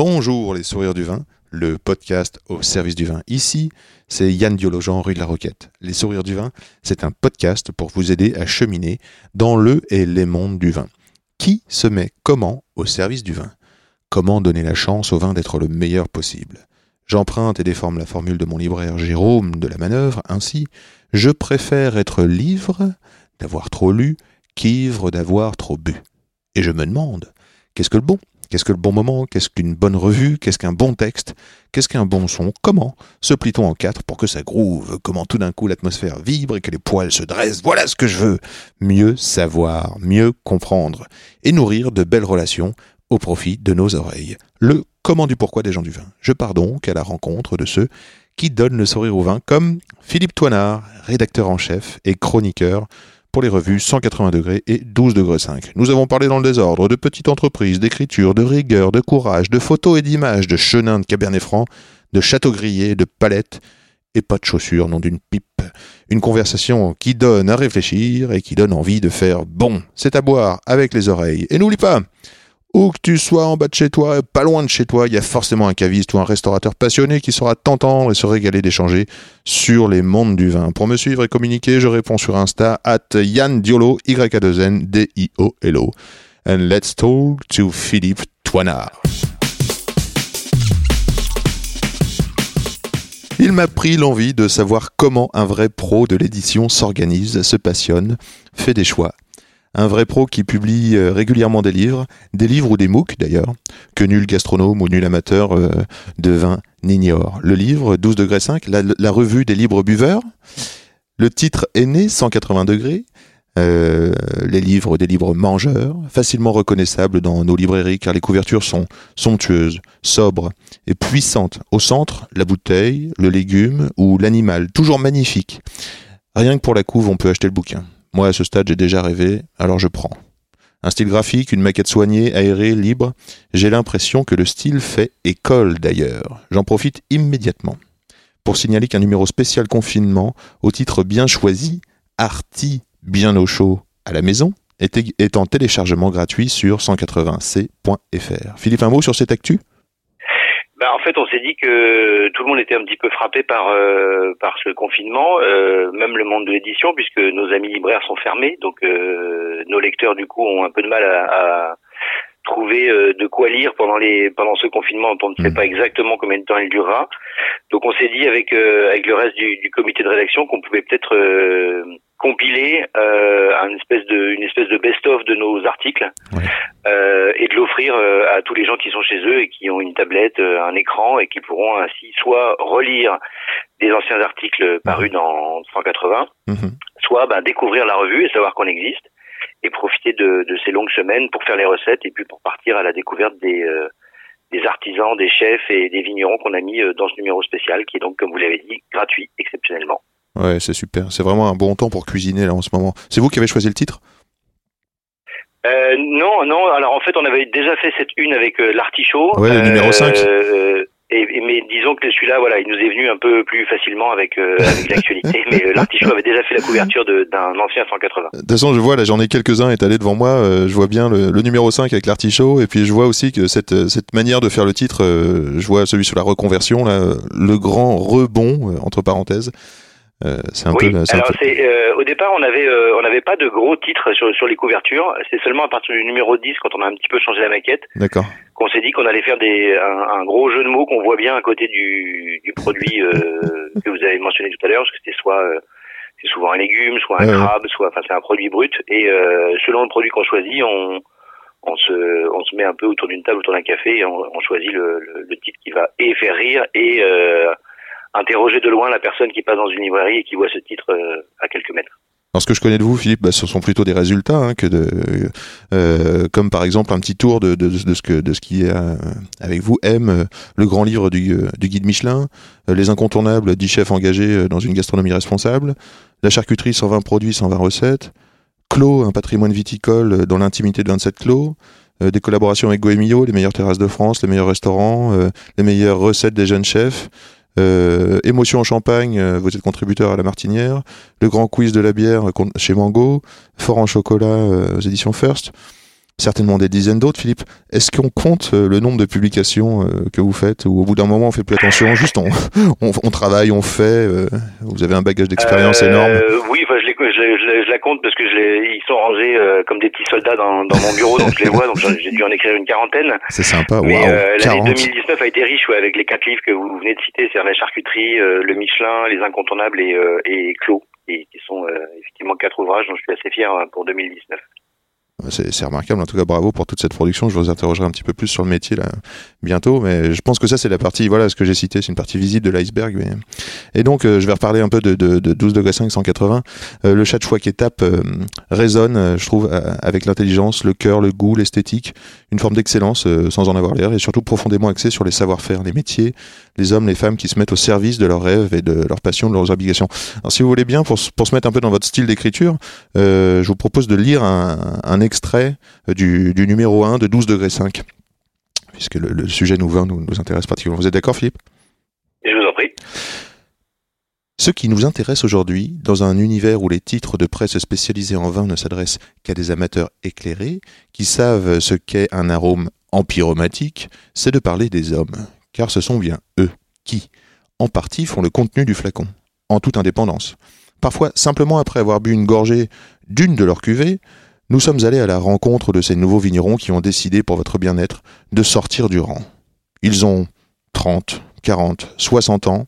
Bonjour les sourires du vin, le podcast au service du vin. Ici, c'est Yann Diologen, rue de la Roquette. Les sourires du vin, c'est un podcast pour vous aider à cheminer dans le et les mondes du vin. Qui se met comment au service du vin? Comment donner la chance au vin d'être le meilleur possible? J'emprunte et déforme la formule de mon libraire Jérôme de la Manœuvre, ainsi, je préfère être livre d'avoir trop lu qu'ivre d'avoir trop bu. Et je me demande, qu'est-ce que le bon Qu'est-ce que le bon moment? Qu'est-ce qu'une bonne revue? Qu'est-ce qu'un bon texte? Qu'est-ce qu'un bon son? Comment se plie-t-on en quatre pour que ça groove? Comment tout d'un coup l'atmosphère vibre et que les poils se dressent? Voilà ce que je veux. Mieux savoir, mieux comprendre et nourrir de belles relations au profit de nos oreilles. Le comment du pourquoi des gens du vin. Je pars donc à la rencontre de ceux qui donnent le sourire au vin, comme Philippe Toinard, rédacteur en chef et chroniqueur pour les revues 180 degrés et 12 degrés 5. Nous avons parlé dans le désordre de petites entreprises, d'écriture, de rigueur, de courage, de photos et d'images, de chenin de cabernet franc, de château grillé, de palettes et pas de chaussures, non d'une pipe. Une conversation qui donne à réfléchir et qui donne envie de faire bon. C'est à boire avec les oreilles. Et n'oublie pas, où que tu sois en bas de chez toi, pas loin de chez toi, il y a forcément un caviste ou un restaurateur passionné qui saura t'entendre et se régaler d'échanger sur les mondes du vin. Pour me suivre et communiquer, je réponds sur Insta at Yann Diolo, y a 2 n d i o l o And let's talk to Philippe Toinard. Il m'a pris l'envie de savoir comment un vrai pro de l'édition s'organise, se passionne, fait des choix un vrai pro qui publie euh, régulièrement des livres, des livres ou des MOOC d'ailleurs, que nul gastronome ou nul amateur euh, de vin n'ignore. Le livre 12 degrés 5, la, revue des libres buveurs. Le titre est né 180 degrés. Euh, les livres des livres mangeurs, facilement reconnaissables dans nos librairies car les couvertures sont somptueuses, sobres et puissantes. Au centre, la bouteille, le légume ou l'animal, toujours magnifique. Rien que pour la couve, on peut acheter le bouquin. Moi, à ce stade, j'ai déjà rêvé, alors je prends. Un style graphique, une maquette soignée, aérée, libre. J'ai l'impression que le style fait école d'ailleurs. J'en profite immédiatement pour signaler qu'un numéro spécial confinement, au titre bien choisi, Arty bien au chaud à la maison, est, en téléchargement gratuit sur 180c.fr. Philippe, un mot sur cette actu? Bah, en fait, on s'est dit que tout le monde était un petit peu frappé par euh, par ce confinement, euh, même le monde de l'édition, puisque nos amis libraires sont fermés, donc euh, nos lecteurs du coup ont un peu de mal à, à trouver euh, de quoi lire pendant les pendant ce confinement. On ne sait pas exactement combien de temps il durera. Donc, on s'est dit avec euh, avec le reste du, du, comité de rédaction qu'on pouvait peut-être compiler euh, une espèce de une espèce de best-of de nos articles ouais. euh, et de l'offrir euh, à tous les gens qui sont chez eux et qui ont une tablette, euh, un écran et qui pourront ainsi soit relire des anciens articles parus dans 180, Mhm. soit ben, découvrir la revue et savoir qu'on existe et profiter de, de ces longues semaines pour faire les recettes et puis pour partir à la découverte des euh, des artisans, des chefs et des vignerons qu'on a mis euh, dans ce numéro spécial qui est donc, comme vous l'avez dit, gratuit exceptionnellement. Ouais, c'est super. C'est vraiment un bon temps pour cuisiner là en ce moment. C'est vous qui avez choisi le titre? Euh, non, non. Alors en fait, on avait déjà fait cette une avec euh, l'artichaut. Ouais, le numéro 5. Euh, et, et- mais disons que celui-là, voilà, il nous est venu un peu plus facilement avec, euh, avec l'actualité. mais euh, l'artichaut avait déjà fait la couverture de- d'un ancien 180. De toute façon, je vois, là, j'en ai quelques-uns étalés devant moi. euh, je vois bien le, le numéro 5 avec l'artichaut. Et puis, je vois aussi que cette, cette manière de faire le titre, je vois celui sur la reconversion, là, le grand rebond, entre parenthèses. Euh, c'est un oui. peu. Alors peu- c'est euh, au départ, on avait euh, on n'avait pas de gros titres sur, sur les couvertures. C'est seulement à partir du numéro 10 quand on a un petit peu changé la maquette D'accord. qu'on s'est dit qu'on allait faire des un, un gros jeu de mots qu'on voit bien à côté du, du produit euh, que vous avez mentionné tout à l'heure, parce que c'était soit euh, c'est souvent un légume, soit un crabe, soit enfin c'est un produit brut. Et euh, selon le produit qu'on choisit, on on se on se met un peu autour d'une table, autour d'un café, et on, on choisit le, le, le titre qui va et faire rire et euh, interroger de loin la personne qui passe dans une librairie et qui voit ce titre euh, à quelques mètres. Alors ce que je connais de vous, Philippe, bah, ce sont plutôt des résultats hein, que de, euh, comme par exemple un petit tour de, de, de ce que de ce qui est euh, avec vous. M, euh, le grand livre du, euh, du guide Michelin, les incontournables 10 chefs engagés dans une gastronomie responsable, la charcuterie 120 produits, 120 recettes, Clos, un patrimoine viticole dans l'intimité de 27 clos. des collaborations avec Goemio, les meilleures terrasses de France, les meilleurs restaurants, les meilleures recettes des jeunes chefs, euh, Émotion en Champagne, euh, vous êtes contributeur à la Martinière, le grand quiz de la bière euh, chez Mango, Fort en chocolat euh, aux éditions First, certainement des dizaines d'autres. Philippe, est-ce qu'on compte euh, le nombre de publications euh, que vous faites ou au bout d'un moment on fait plus attention, juste on, on, on travaille, on fait, euh, vous avez un bagage d'expérience Euh, énorme. Oui, enfin, je, les, je, les- je, les- je la compte parce que je les, ils sont rangés euh, comme des petits soldats dans, dans mon bureau, donc je les vois, donc j'ai dû en écrire une quarantaine. C'est sympa, Mais euh, l'année 40. 2019 a été riche ouais, avec les quatre livres que vous venez de citer, c'est-à-dire la charcuterie, euh, le Michelin, les incontournables et, euh, et Clos, et qui sont euh, effectivement quatre ouvrages dont je suis assez fier euh, pour 2019. C'est remarquable, en tout cas bravo pour toute cette production. Je vous interrogerai un petit peu plus sur le métier bientôt, mais je pense que ça c'est la partie, voilà ce que j'ai cité, c'est une partie visible de l'iceberg. Et donc euh, je vais reparler un peu de, de, de 12 degrés 5 180. Euh, le chat de choix qui étape euh, résonne, euh, je trouve, euh, avec l'intelligence, le cœur, le goût, l'esthétique, une forme d'excellence sans en avoir l'air, et surtout profondément axée sur les savoir-faire, les métiers, les hommes, les femmes qui se mettent au service de leurs rêves et de leurs passions, de leurs obligations. Alors si vous voulez bien, pour, pour se mettre un peu dans votre style d'écriture, euh, je vous propose de lire un, un extrait du, du numéro 1 de 12 degrés 5, puisque le, le sujet nous, nous, nous intéresse particulièrement. Vous êtes d'accord, Philippe? Je vous en prie. Ce qui nous intéresse aujourd'hui, dans un univers où les titres de presse spécialisés en vin ne s'adressent qu'à des amateurs éclairés, qui savent ce qu'est un arôme empyromatique, c'est de parler des hommes, car ce sont bien eux qui, en partie, font le contenu du flacon, en toute indépendance. Parfois, simplement après avoir bu une gorgée d'une de leurs cuvées, nous sommes allés à la rencontre de ces nouveaux vignerons qui ont décidé, pour votre bien-être, de sortir du rang. Ils ont 30, 40, 60 ans,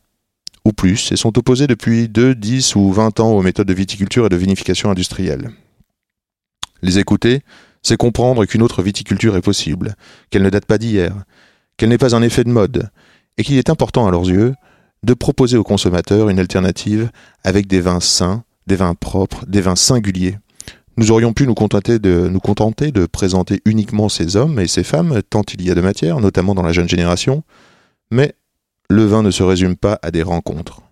ou plus, et sont opposés depuis 2, 10 ou 20 ans aux méthodes de viticulture et de vinification industrielle. Les écouter, c'est comprendre qu'une autre viticulture est possible, qu'elle ne date pas d'hier, qu'elle n'est pas un effet de mode, et qu'il est important à leurs yeux de proposer aux consommateurs une alternative avec des vins sains, des vins propres, des vins singuliers. Nous aurions pu nous contenter de, nous contenter de présenter uniquement ces hommes et ces femmes, tant il y a de matière, notamment dans la jeune génération, mais le vin ne se résume pas à des rencontres.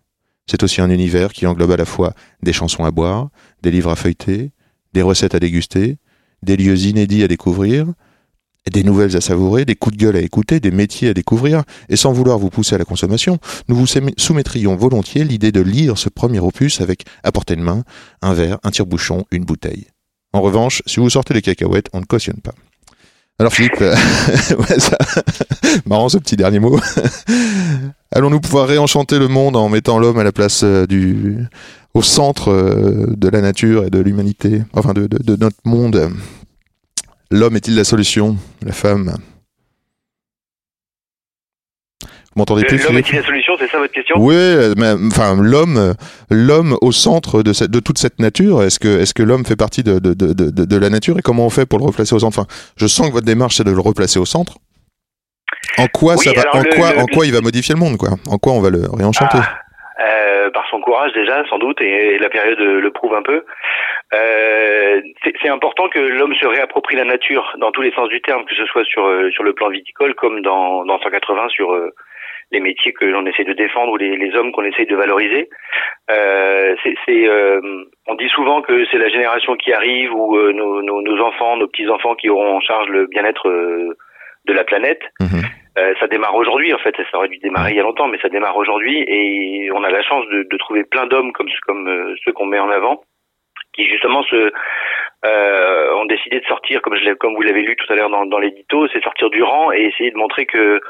C'est aussi un univers qui englobe à la fois des chansons à boire, des livres à feuilleter, des recettes à déguster, des lieux inédits à découvrir, des nouvelles à savourer, des coups de gueule à écouter, des métiers à découvrir, et sans vouloir vous pousser à la consommation, nous vous soumettrions volontiers l'idée de lire ce premier opus avec, à portée de main, un verre, un tire-bouchon, une bouteille. En revanche, si vous sortez les cacahuètes, on ne cautionne pas. Alors Philippe, ouais, marrant ce petit dernier mot. Allons-nous pouvoir réenchanter le monde en mettant l'homme à la place euh, du, au centre euh, de la nature et de l'humanité, enfin de notre monde? L'homme est-il la solution? La femme. Vous m'entendez plus L'homme est-il la solution? C'est ça votre question? Oui, mais, enfin l'homme, l'homme au centre de, cette, de toute cette nature. Est-ce que, est-ce que l'homme fait partie de, de, de, de, de la nature et comment on fait pour le replacer au centre? Enfin, je sens que votre démarche c'est de le replacer au centre. En quoi Oui, ça va En le- quoi, le- en quoi il va modifier le monde quoi? En quoi on va le réenchanter? Ah, euh, par son courage déjà, sans doute, et la période le prouve un peu. Euh, c'est important que l'homme se réapproprie la nature dans tous les sens du terme, que ce soit sur euh, sur le plan viticole comme dans dans 180 sur euh, les métiers que l'on essaie de défendre ou les, les hommes qu'on essaie de valoriser. Euh, c'est, euh, on dit souvent que c'est la génération qui arrive ou euh, nos, nos, enfants, nos petits enfants qui auront en charge le bien-être euh, de la planète. Mhm. Euh, ça démarre aujourd'hui, en fait. Ça aurait dû démarrer il y a longtemps, mais ça démarre aujourd'hui. Et on a la chance de, de trouver plein d'hommes comme, comme euh, ceux qu'on met en avant, qui justement se, euh, ont décidé de sortir, comme, je comme vous l'avez lu tout à l'heure dans, dans l'édito, c'est sortir du rang et essayer de montrer que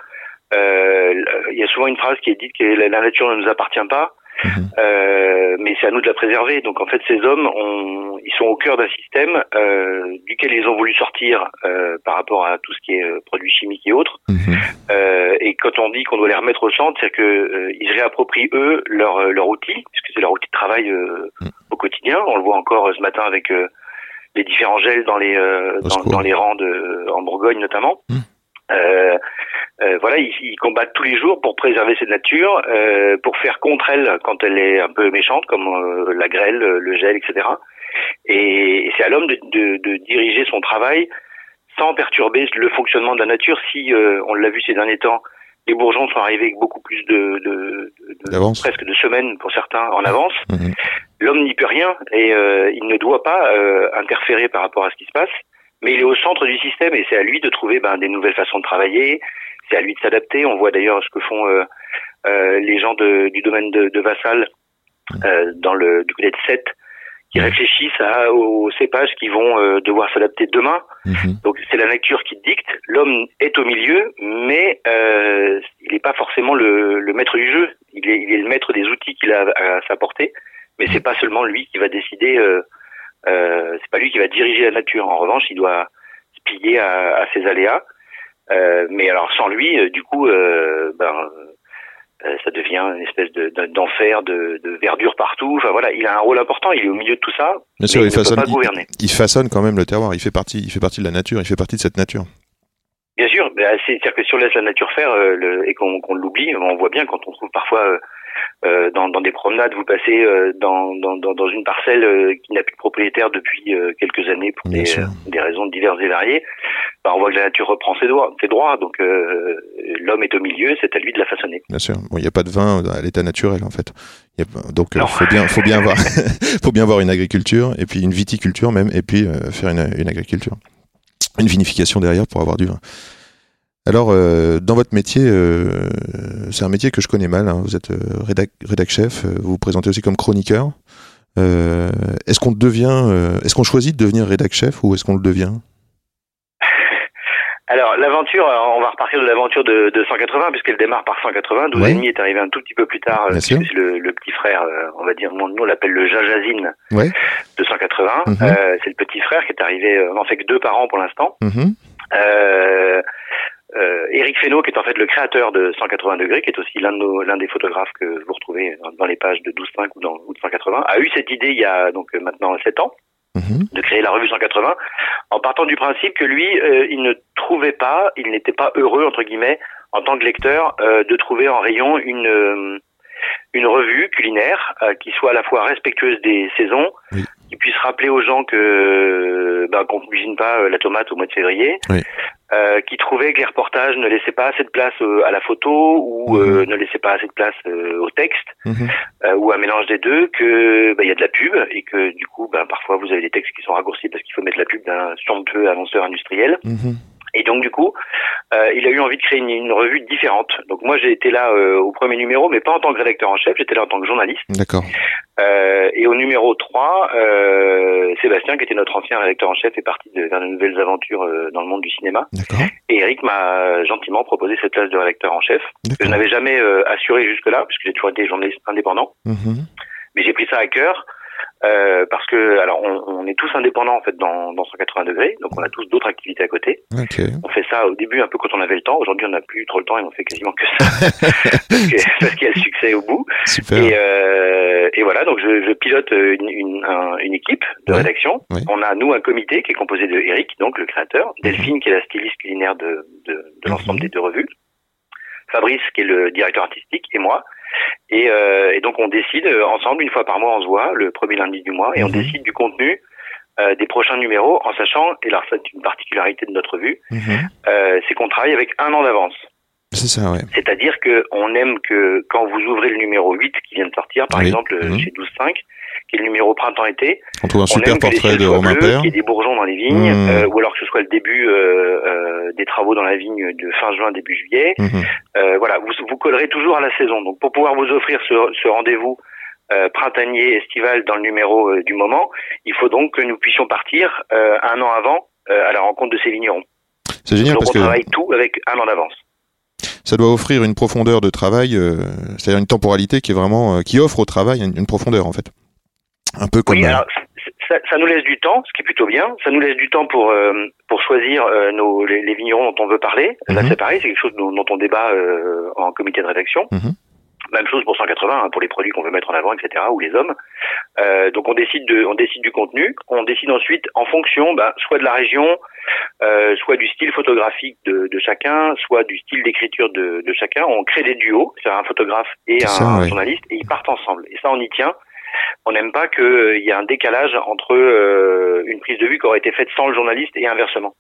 euh, il y a souvent une phrase qui est dite que la nature ne nous appartient pas. Mhm. Euh, mais c'est à nous de la préserver. Donc en fait, ces hommes, ont, ils sont au cœur d'un système euh, duquel ils ont voulu sortir euh, par rapport à tout ce qui est euh, produits chimiques et autres. Mhm. Euh, et quand on dit qu'on doit les remettre au centre, c'est que euh, ils réapproprient eux leur leur outil, puisque c'est leur outil de travail euh, Mm. au quotidien. On le voit encore ce matin avec euh, les différents gels dans les euh, dans, dans les rangs de en Bourgogne notamment. Mm. Euh, euh, voilà, ils, ils combattent tous les jours pour préserver cette nature, euh, pour faire contre elle quand elle est un peu méchante, comme euh, la grêle, le gel, etc. Et, et c'est à l'homme de, de- de diriger son travail sans perturber le fonctionnement de la nature. Si euh, on l'a vu ces derniers temps, les bourgeons sont arrivés avec beaucoup plus de, de, de- presque de semaines pour certains en avance. Mhm. L'homme n'y peut rien et euh, il ne doit pas euh, interférer par rapport à ce qui se passe, mais il est au centre du système et c'est à lui de trouver ben, des nouvelles façons de travailler, c'est à lui de s'adapter. On voit d'ailleurs ce que font euh, euh, les gens de- du domaine de, de Vassal euh, dans le du côté de Sète, qui réfléchissent à, aux cépages qui vont euh, devoir s'adapter demain. Mhm. Donc c'est la nature qui dicte. L'homme est au milieu, mais euh, il n'est pas forcément le, le maître du jeu. Il est, il est le maître des outils qu'il a à sa portée, mais c'est pas seulement lui qui va décider. Euh, euh, c'est pas lui qui va diriger la nature. En revanche, il doit se plier à, à ses aléas. Euh, mais alors sans lui, euh, du coup, euh, ben, euh, ça devient une espèce de- de- d'enfer, de, de verdure partout. Enfin voilà, il a un rôle important. Il est au milieu de tout ça. Bien sûr, il il ne peut façonne, pas il, gouverner. il façonne quand même le terroir. Il fait partie, il fait partie de la nature. Il fait partie de cette nature. Bien sûr, c'est- c'est-à-dire que si on laisse la nature faire euh, le- et qu'on qu'on l'oublie, on voit bien quand on trouve parfois euh, euh, dans, dans des promenades, vous passez euh, dans, dans, dans, une parcelle euh, qui n'a plus de propriétaire depuis quelques années pour des, des raisons diverses et variées, ben, on voit que la nature reprend ses droits. Ses droits donc l'homme est au milieu, c'est à lui de la façonner. Bien sûr. Bon, il n'y a pas de vin à l'état naturel en fait. Il y a pas- donc, Non. faut bien, faut bien avoir, faut bien avoir une agriculture et puis une viticulture même et puis faire une, une agriculture, une vinification derrière pour avoir du vin. Alors, euh, dans votre métier, euh, c'est un métier que je connais mal. hein. Vous êtes euh, rédac, rédac chef. euh, Vous vous présentez aussi comme chroniqueur. Est-ce qu'on devient, est-ce qu'on choisit de devenir rédac chef ou est-ce qu'on le devient? Alors l'aventure, on va repartir de l'aventure de, de 180 puisqu'elle démarre par 180. 12 Ouais. et demi est arrivé un tout petit peu plus tard. C'est le, le petit frère, on va dire, nous on l'appelle le Jajazine Ouais. de 180. Mhm. Euh, c'est le petit frère qui est arrivé, on en fait que deux par an pour l'instant. Mhm. Euh, euh, Eric Fesneau, qui est en fait le créateur de 180 degrés, qui est aussi l'un de nos- l'un des photographes que vous retrouvez dans, les pages de 12.5 ou, dans, ou de 180, a eu cette idée il y a donc euh, maintenant 7 ans Mhm. de créer la revue 180 en partant du principe que lui, euh, il ne trouvait pas, il n'était pas heureux entre guillemets en tant que lecteur euh, de trouver en rayon une euh, une revue culinaire euh, qui soit à la fois respectueuse des saisons, Oui. Qui puisse rappeler aux gens que ben, qu'on ne cuisine pas euh, la tomate au mois de février, Oui. euh, qui trouvait que les reportages ne laissaient pas assez de place euh, à la photo ou Mhm. euh, ne laissaient pas assez de place euh, au texte euh, ou un mélange des deux, que bah, il y a de la pub et que du coup, ben, parfois vous avez des textes qui sont raccourcis parce qu'il faut mettre la pub d'un somptueux annonceur industriel. Mhm. Et donc du coup, euh, il a eu envie de créer une, une revue différente. Donc moi j'ai été là euh, au premier numéro, mais pas en tant que rédacteur en chef, j'étais là en tant que journaliste. D'accord. Euh, et au numéro 3, euh, Sébastien, qui était notre ancien rédacteur en chef, est parti de, vers de nouvelles aventures dans le monde du cinéma. D'accord. Et Eric m'a gentiment proposé cette place de rédacteur en chef, que je n'avais jamais euh, assuré jusque-là, puisque j'ai toujours été journaliste indépendant Mhm. mais j'ai pris ça à cœur euh, parce que alors on, on est tous indépendants en fait dans, dans 180 degrés, donc on a tous d'autres activités à côté. Ok. On fait ça au début un peu quand on avait le temps. Aujourd'hui on n'a plus trop le temps et on fait quasiment que ça parce qu'il y a le succès au bout. Super. Et, euh, et voilà, donc je, je pilote une, une, un- une équipe de Ouais. rédaction. Ouais. On a nous un comité qui est composé de Eric, donc le créateur, Delphine qui est la styliste culinaire de, de, de l'ensemble Mhm. des deux revues, Fabrice qui est le directeur artistique et moi. Et, euh, et donc on décide euh, ensemble une fois par mois, on se voit le premier lundi du mois et on Mhm. décide du contenu euh, des prochains numéros en sachant, et là c'est une particularité de notre revue, Mhm. euh, c'est qu'on travaille avec un an d'avance. C'est ça, ouais. C'est-à-dire que on aime que quand vous ouvrez le numéro 8 qui vient de sortir, par Oui. exemple Mhm. chez 12.5, qui est le numéro printemps-été, On trouve un super portrait de Romain Père. ait des bourgeons dans les vignes, Mhm. euh, ou alors que ce soit le début euh, euh, des travaux dans la vigne de fin juin, début juillet. Euh, voilà, vous, vous collerez toujours à la saison. Donc pour pouvoir vous offrir ce, ce rendez-vous printanier, estival dans le numéro du moment, il faut donc que nous puissions partir un an avant à la rencontre de ces vignerons. C'est génial Donc parce on que travaille tout avec un an d'avance. ça doit offrir une profondeur de travail, euh, c'est-à-dire une temporalité qui est vraiment, euh, qui offre au travail une, une profondeur en fait. Un peu comme. Oui, euh, alors ça, ça nous laisse du temps, ce qui est plutôt bien. Ça nous laisse du temps pour euh, pour choisir euh, nos les, les vignerons dont on veut parler. Là, Mhm. c'est pareil, c'est quelque chose dont, dont on débat euh, en comité de rédaction. Mhm. Même chose pour 180 hein, pour les produits qu'on veut mettre en avant, etc. ou les hommes. Euh, donc on décide de, on décide du contenu. On décide ensuite en fonction, bah, soit de la région, euh, soit du style photographique de, de chacun, soit du style d'écriture de, de chacun. On crée des duos, c'est un photographe et un ça, journaliste, et ils partent ensemble. Et ça, on y tient. On n'aime pas qu'il y ait un décalage entre euh, une prise de vue qui aurait été faite sans le journaliste et inversement.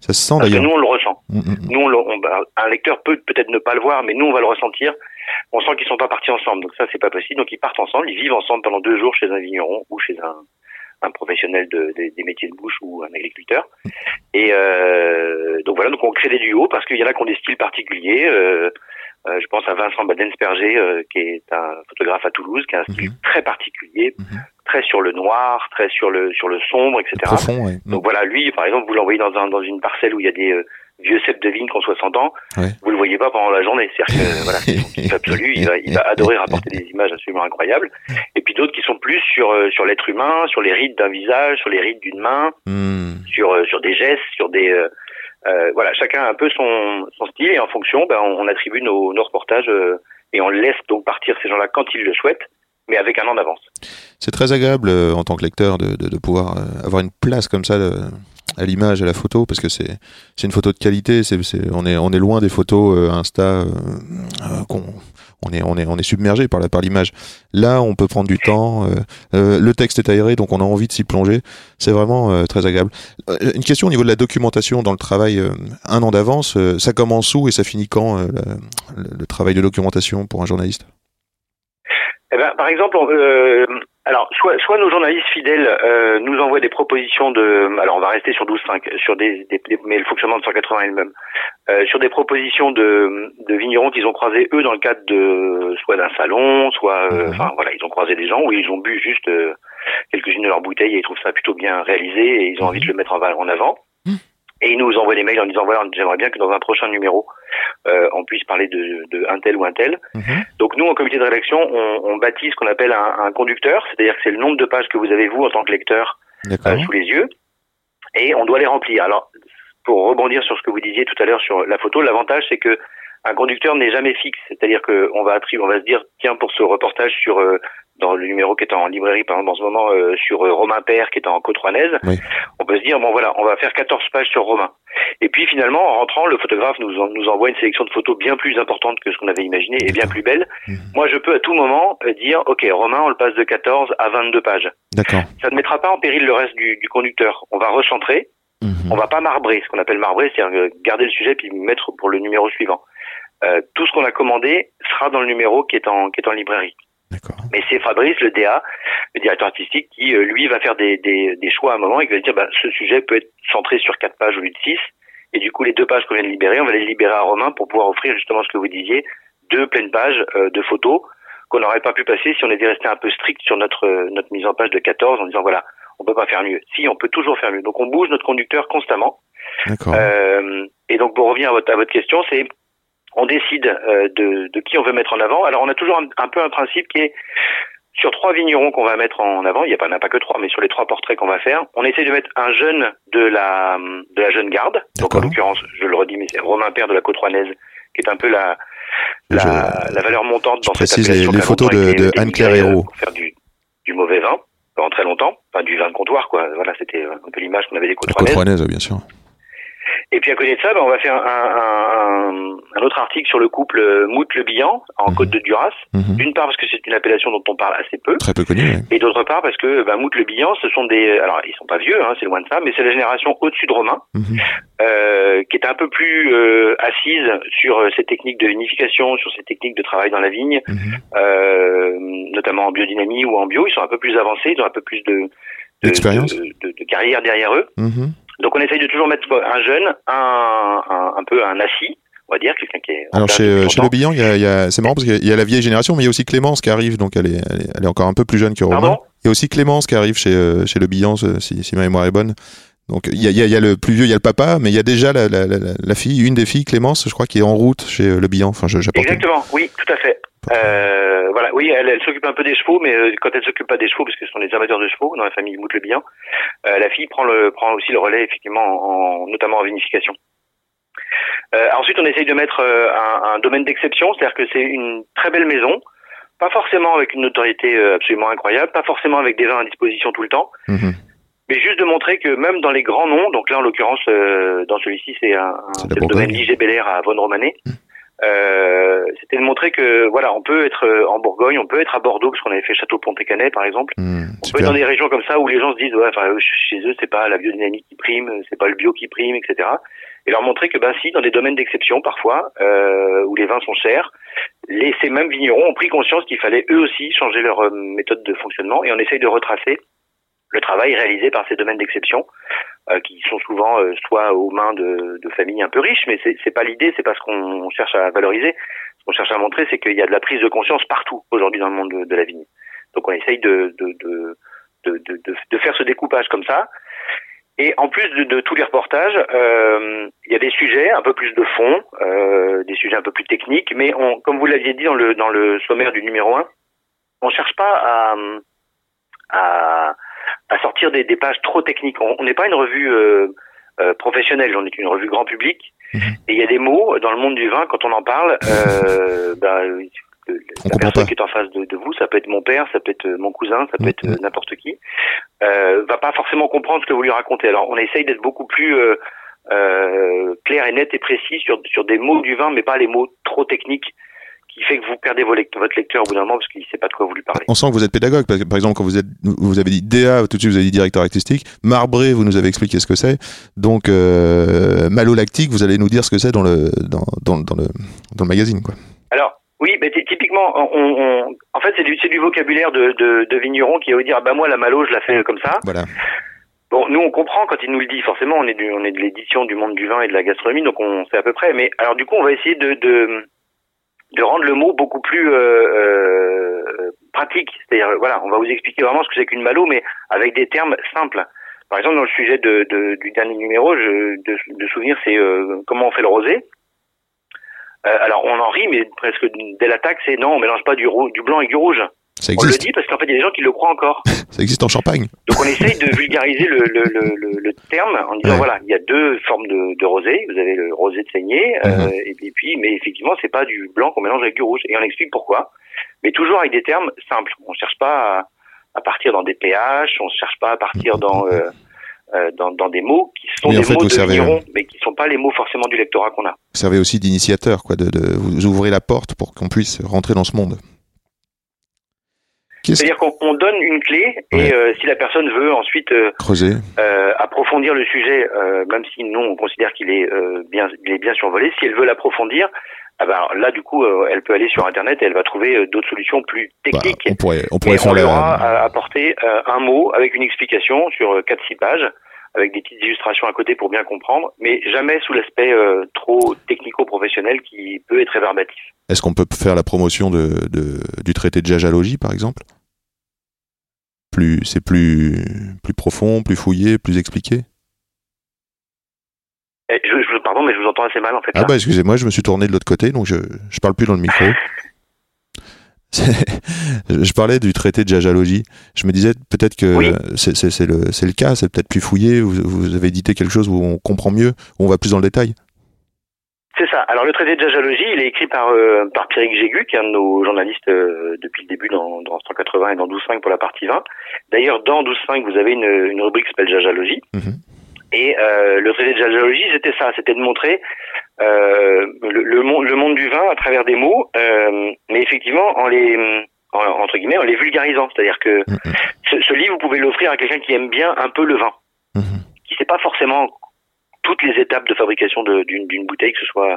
Ça se sent Parce que d'ailleurs. nous, on le ressent. Mm, mm, mm. Nous, on le- on- bah, un lecteur peut peut-être ne pas le voir, mais nous, on va le ressentir. On sent qu'ils sont pas partis ensemble, donc ça, c'est pas possible. Donc ils partent ensemble, ils vivent ensemble pendant deux jours chez un vigneron ou chez un, un professionnel de- des- des métiers de bouche ou un agriculteur. Et euh, donc voilà, donc on crée des duos parce qu'il y en a qui ont des styles particuliers. Euh, euh, je pense à Vincent Badensperger, euh, qui est un photographe à Toulouse, qui a un style très particulier, Mhm. très sur le noir, très sur le sur le sombre, etc. Profond. Donc voilà, lui, par exemple, vous l'envoyez dans, un, dans une parcelle où il y a des euh, vieux cèpes de vigne qui ont 60 ans, Ouais. vous le voyez pas pendant la journée. C'est-à-dire que voilà, c'est absolu, il va, il va adorer rapporter des images absolument incroyables. Et puis d'autres qui sont plus sur euh, sur l'être humain, sur les rides d'un visage, sur les rides d'une main, Mm. sur euh, sur des gestes, sur des euh, voilà, chacun a un peu son son style et en fonction, ben, on, attribue nos, nos reportages euh, et on laisse donc partir ces gens-là quand ils le souhaitent, mais avec un an d'avance. C'est très agréable euh, en tant que lecteur de, de, de pouvoir euh, avoir une place comme ça euh, à l'image, à la photo, parce que c'est une photo de qualité. C'est on est on est loin des photos euh, Insta euh, qu'on on est submergé par l'image. Là, on peut prendre du temps. euh, euh, le texte est aéré, donc on a envie de s'y plonger. C'est vraiment euh, très agréable. Une question au niveau de la documentation dans le travail un an d'avance. ça commence où et ça finit quand le travail de documentation pour un journaliste? Eh ben, par exemple, euh, alors soit, soit nos journalistes fidèles euh, nous envoient des propositions de, alors on va rester sur 12.5, sur des, des- des- mais le fonctionnement de 180 est le même, euh, sur des propositions de, de vignerons qu'ils ont croisés eux dans le cadre de soit d'un salon, soit, euh, Mhm. enfin voilà, ils ont croisé des gens où ils ont bu juste euh, quelques-unes de leurs bouteilles et ils trouvent ça plutôt bien réalisé et ils ont envie de le mettre en avant. Et ils nous envoient des mails en disant voilà, j'aimerais bien que dans un prochain numéro, euh, on puisse parler de, de un tel ou un tel. Mhm. Donc nous, en comité de rédaction, on, on bâtit ce qu'on appelle un, un conducteur, c'est-à-dire que c'est le nombre de pages que vous avez vous en tant que lecteur euh, sous les yeux, et on doit les remplir. Alors, pour rebondir sur ce que vous disiez tout à l'heure sur la photo, l'avantage c'est que un conducteur n'est jamais fixe, c'est-à-dire que on va attribuer, on va se dire tiens pour ce reportage sur euh, dans le numéro qui est en librairie par exemple en ce moment euh, sur euh, Romain Père qui est en côte Oui. on peut se dire bon voilà on va faire 14 pages sur Romain. Et puis finalement en rentrant le photographe nous en- nous envoie une sélection de photos bien plus importante que ce qu'on avait imaginé et bien plus belle. Mhm. Moi je peux à tout moment euh, dire ok Romain on le passe de 14 à 22 pages. D'accord. Ça ne mettra pas en péril le reste du, du conducteur. On va recentrer Mhm. on va pas marbrer, ce qu'on appelle marbrer, c'est-à-dire euh, garder le sujet puis mettre pour le numéro suivant. Euh, tout ce qu'on a commandé sera dans le numéro qui est en qui est en librairie. Mais c'est Fabrice, le DA, le directeur artistique, qui euh, lui va faire des, des, des choix à un moment et qui va dire bah, ce sujet peut être centré sur quatre pages au lieu de six. Et du coup, les deux pages qu'on vient de libérer, on va les libérer à Romain pour pouvoir offrir justement ce que vous disiez, deux pleines pages euh, de photos qu'on n'aurait pas pu passer si on était resté un peu strict sur notre euh, notre mise en page de 14 en disant voilà, on peut pas faire mieux. Si, on peut toujours faire mieux. Donc on bouge notre conducteur constamment. D'accord. Euh, et donc pour revenir à votre, à votre question, c'est on décide euh, de, de qui on veut mettre en avant. Alors on a toujours un, un peu un principe qui est sur trois vignerons qu'on va mettre en avant, il n'y a pas, a pas que trois, mais sur les trois portraits qu'on va faire, on essaie de mettre un jeune de la de la jeune garde. Donc en l'occurrence, je le redis, mais c'est Romain Père de la côte rouennaise, qui est un peu la la, Je- la valeur montante dans cette les- appellation les a photos de- de Anne-Claire Hérault. pour faire du, du mauvais vin pendant très longtemps, enfin du vin de comptoir quoi. Voilà, c'était un peu l'image qu'on avait des côtes rouennaises. rouennaise, bien sûr. Et puis à côté de ça, ben, on va faire un, un, un, autre article sur le couple euh, Mout-le-Bihan en Mhm. Côte de Duras. Mhm. D'une part parce que c'est une appellation dont on parle assez peu, Très peu connu. ouais. et d'autre part parce que ben, Mout-le-Bihan, ce sont des, alors ils sont pas vieux, hein, c'est loin de ça, mais c'est la génération au-dessus de Romain, Mhm. euh, qui est un peu plus euh, assise sur euh, ces techniques de vinification, sur ces techniques de travail dans la vigne, euh, notamment en biodynamie ou en bio. Ils sont un peu plus avancés, ils ont un peu plus de de, D'expérience. de, de- de carrière derrière eux. Donc on essaye de toujours mettre un jeune, un, un, un peu un assis, on va dire, quelqu'un qui est. Alors chez, euh, chez Le longtemps. Bihan, il y a, il y a- c'est marrant parce qu'il y a la vieille génération, mais il y a aussi Clémence qui arrive, donc elle est, elle est, elle est encore un peu plus jeune que Romain. Il y a aussi Clémence qui arrive chez, euh, chez Le ce- si, si ma mémoire est bonne. Donc il y, a, il y a- le plus vieux, il y a le papa, mais il y a déjà la, la, la, la fille, une des filles, Clémence, je crois, qui est en route chez euh, Le Bihan. Enfin, je-. Exactement, oui, tout à fait. Euh, voilà, oui, elle, elle s'occupe un peu des chevaux, mais euh, quand elle s'occupe pas des chevaux, parce que ce sont des amateurs de chevaux dans la famille mout le euh, la fille prend le prend aussi le relais effectivement, en, notamment en vinification. Euh, ensuite, on essaye de mettre euh, un, un domaine d'exception, c'est-à-dire que c'est une très belle maison pas forcément avec une notoriété euh, absolument incroyable, pas forcément avec des vins à disposition tout le temps, Mhm. mais juste de montrer que même dans les grands noms, donc là en l'occurrence euh, dans celui-ci c'est un, un- C'est c'est le domaine Belair à Von Romanet. Euh, c'était de montrer que voilà, on peut être euh, en Bourgogne, on peut être à Bordeaux parce qu'on avait fait Château Pontet-Canet par exemple. Mhm. On peut être dans des régions comme ça où les gens se disent ouais, enfin, ch- chez eux c'est pas la biodynamique qui prime, c'est pas le bio qui prime, etc. Et leur montrer que ben si, dans des domaines d'exception parfois euh, où les vins sont chers, les, ces mêmes vignerons ont pris conscience qu'il fallait eux aussi changer leur euh, méthode de fonctionnement et on essaye de retracer le travail réalisé par ces domaines d'exception euh, qui sont souvent euh, soit aux mains de, de familles un peu riches, mais c'est c'est pas l'idée, c'est pas ce qu'on cherche à valoriser. Ce qu'on cherche à montrer, c'est qu'il y a de la prise de conscience partout aujourd'hui dans le monde de, de la vigne. Donc on essaye de, de, de, faire ce découpage comme ça. Et en plus de, de tous les reportages, euh, il y a des sujets un peu plus de fond, euh, des sujets un peu plus techniques, mais on, comme vous l'aviez dit dans le, dans le sommaire du numéro 1, on cherche pas à, à, à sortir des, des pages trop techniques. On n'est pas une revue euh, euh, professionnelle, on est une revue grand public. Mhm. Et il y a des mots dans le monde du vin, quand on en parle, euh, euh, On la personne pas. qui est en face de, de vous, ça peut être mon père, ça peut être mon cousin, ça peut Mhm. être euh, n'importe qui, euh, va pas forcément comprendre ce que vous lui racontez. Alors on essaye d'être beaucoup plus euh, euh, clair et net et précis sur, sur des mots du vin, mais pas les mots trop techniques qui fait que vous perdez vos votre lecteur au bout d'un moment parce qu'il sait pas de quoi vous lui parlez. On sent que vous êtes pédagogue, parce que par exemple, quand vous êtes, vous avez dit DA, tout de suite vous avez dit directeur artistique. Marbré, vous nous avez expliqué ce que c'est. Donc, euh, malolactique, vous allez nous dire ce que c'est dans le, dans, dans, dans le, dans le magazine, quoi. Alors, oui, mais ty- typiquement, on, on- en fait, c'est du, du vocabulaire de, de, de vigneron qui va vous dire, ah bah moi, la malo, je la fais comme ça. Voilà. Bon, nous, on comprend quand il nous le dit, forcément, on est, du, on est de l'édition du monde du vin et de la gastronomie, donc on sait à peu près. Mais alors, du coup, on va essayer de, de, de rendre le mot beaucoup plus euh, euh, pratique. C'est-à-dire, voilà, on va vous expliquer vraiment ce que c'est qu'une malo, mais avec des termes simples. Par exemple, dans le sujet de, de- du dernier numéro, je, de, de souvenir, c'est euh, comment on fait le rosé. Euh, alors, on en rit, mais presque dès l'attaque, c'est non, on mélange pas du, du blanc et du rouge. Ça On le dit parce qu'en fait, il y a des gens qui le croient encore. Ça existe en Champagne. Donc on essaye de vulgariser le, le, le, terme en disant Ouais. voilà il y a deux formes de, de rosé vous avez le rosé de saignée euh, Mhm. et, puis, et puis mais effectivement c'est pas du blanc qu'on mélange avec du rouge et on explique pourquoi mais toujours avec des termes simples on cherche pas à, à partir dans des pH on cherche pas à partir dans euh, euh, dans, dans des mots qui sont des fait, mots de servez, vignerons mais qui sont pas les mots forcément du lectorat qu'on a Vous servez aussi d'initiateur, quoi. De, de, vous ouvrez la porte pour qu'on puisse rentrer dans ce monde. C'est-à-dire qu'on on donne une clé et Ouais. euh, si la personne veut ensuite euh, creuser euh, approfondir le sujet, même si nous on considère qu'il est bien, il est bien survolé. Si elle veut l'approfondir, ah ben, là du coup, euh, elle peut aller sur internet et elle va trouver euh, d'autres solutions plus Bah, techniques. On pourrait, on et pourrait on faire lui aura la. à- apporté euh, un mot avec une explication sur euh, 4-6 pages, avec des petites illustrations à côté pour bien comprendre, mais jamais sous l'aspect trop technico-professionnel qui peut être réverbatif. Est-ce qu'on peut faire la promotion de, de, du traité de jajalogie, par exemple? Plus, C'est plus, plus profond, plus fouillé, plus expliqué? Et je, je- pardon, mais je vous entends assez mal en fait. Ah là. bah excusez-moi, je me suis tourné de l'autre côté, donc je je parle plus dans le micro. Je parlais du traité de jajalogie. Je me disais peut-être que Oui. c'est le, le cas, c'est peut-être plus fouillé, vous, vous avez édité quelque chose où on comprend mieux, où on va plus dans le détail. C'est ça. Alors le traité de jajalogie, il est écrit par euh, par Pierrick Jégu, qui est un de nos journalistes euh, depuis le début dans, dans 180 et dans 12.5 pour la partie 20. D'ailleurs, dans 12.5, vous avez une, une rubrique qui s'appelle jajalogie. Mhm. Et euh, le traité de jajalogie, c'était ça, c'était de montrer euh, le, le, monde, le monde du vin à travers des mots, euh, mais effectivement en les en- entre guillemets en les vulgarisant. C'est-à-dire que Mhm. ce, ce livre, vous pouvez l'offrir à quelqu'un qui aime bien un peu le vin Mhm. qui sait pas forcément toutes les étapes de fabrication d'une bouteille, que ce soit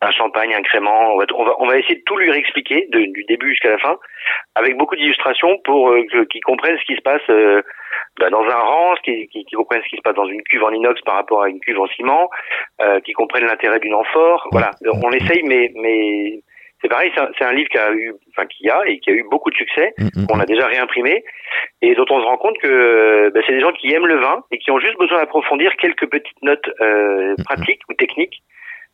un champagne, un crément. On va, on va, on va essayer de tout lui réexpliquer de- du début jusqu'à la fin, avec beaucoup d'illustrations pour euh, que- qu'il comprenne ce qui se passe euh, bah, dans un rang, qu'il qu'il- qu'il comprenne ce qui se passe dans une cuve en inox par rapport à une cuve en ciment, euh, qu'il comprenne l'intérêt d'une amphore. Voilà, on essaye, mais mais c'est pareil, c'est un, un livre qui a eu, enfin qui a et qui a eu beaucoup de succès Mhm. qu'on a déjà réimprimé et dont on se rend compte que bah, c'est des gens qui aiment le vin et qui ont juste besoin d'approfondir quelques petites notes euh, pratiques ou techniques,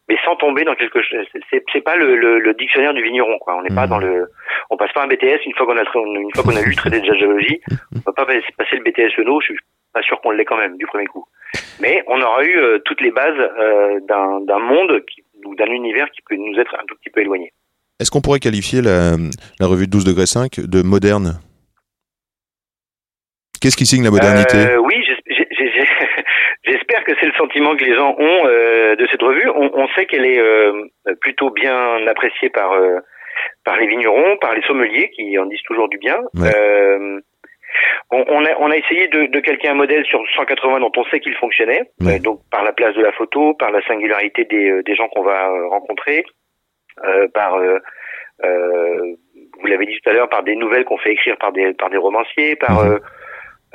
mais sans tomber dans quelque chose. c'est- pas le, le, le dictionnaire du vigneron, quoi. On n'est pas dans le, on passe pas un BTS une fois qu'on a une fois qu'on a lu le traité de jajologie. On va pas passer le BTS Leno. Je suis pas sûr qu'on l'ait quand même du premier coup. Mais on aura eu euh, toutes les bases euh, d'un d'un monde qui, ou d'un univers qui peut nous être un tout petit peu éloigné. Est-ce qu'on pourrait qualifier la, la revue de 12 degrés 5 de moderne? Qu'est-ce qui signe la modernité? Euh, oui, j'espère que c'est le sentiment que les gens ont euh, de cette revue. On, on sait qu'elle est euh, plutôt bien appréciée par par les vignerons, par les sommeliers qui en disent toujours du bien. Ouais. On, on a, on a essayé de, de calquer un modèle sur 180 dont on sait qu'il fonctionnait, Ouais. Donc par la place de la photo, par la singularité des, des gens qu'on va rencontrer, par euh, euh, vous l'avez dit tout à l'heure, par des nouvelles qu'on fait écrire par des par des romanciers, par Mhm. euh,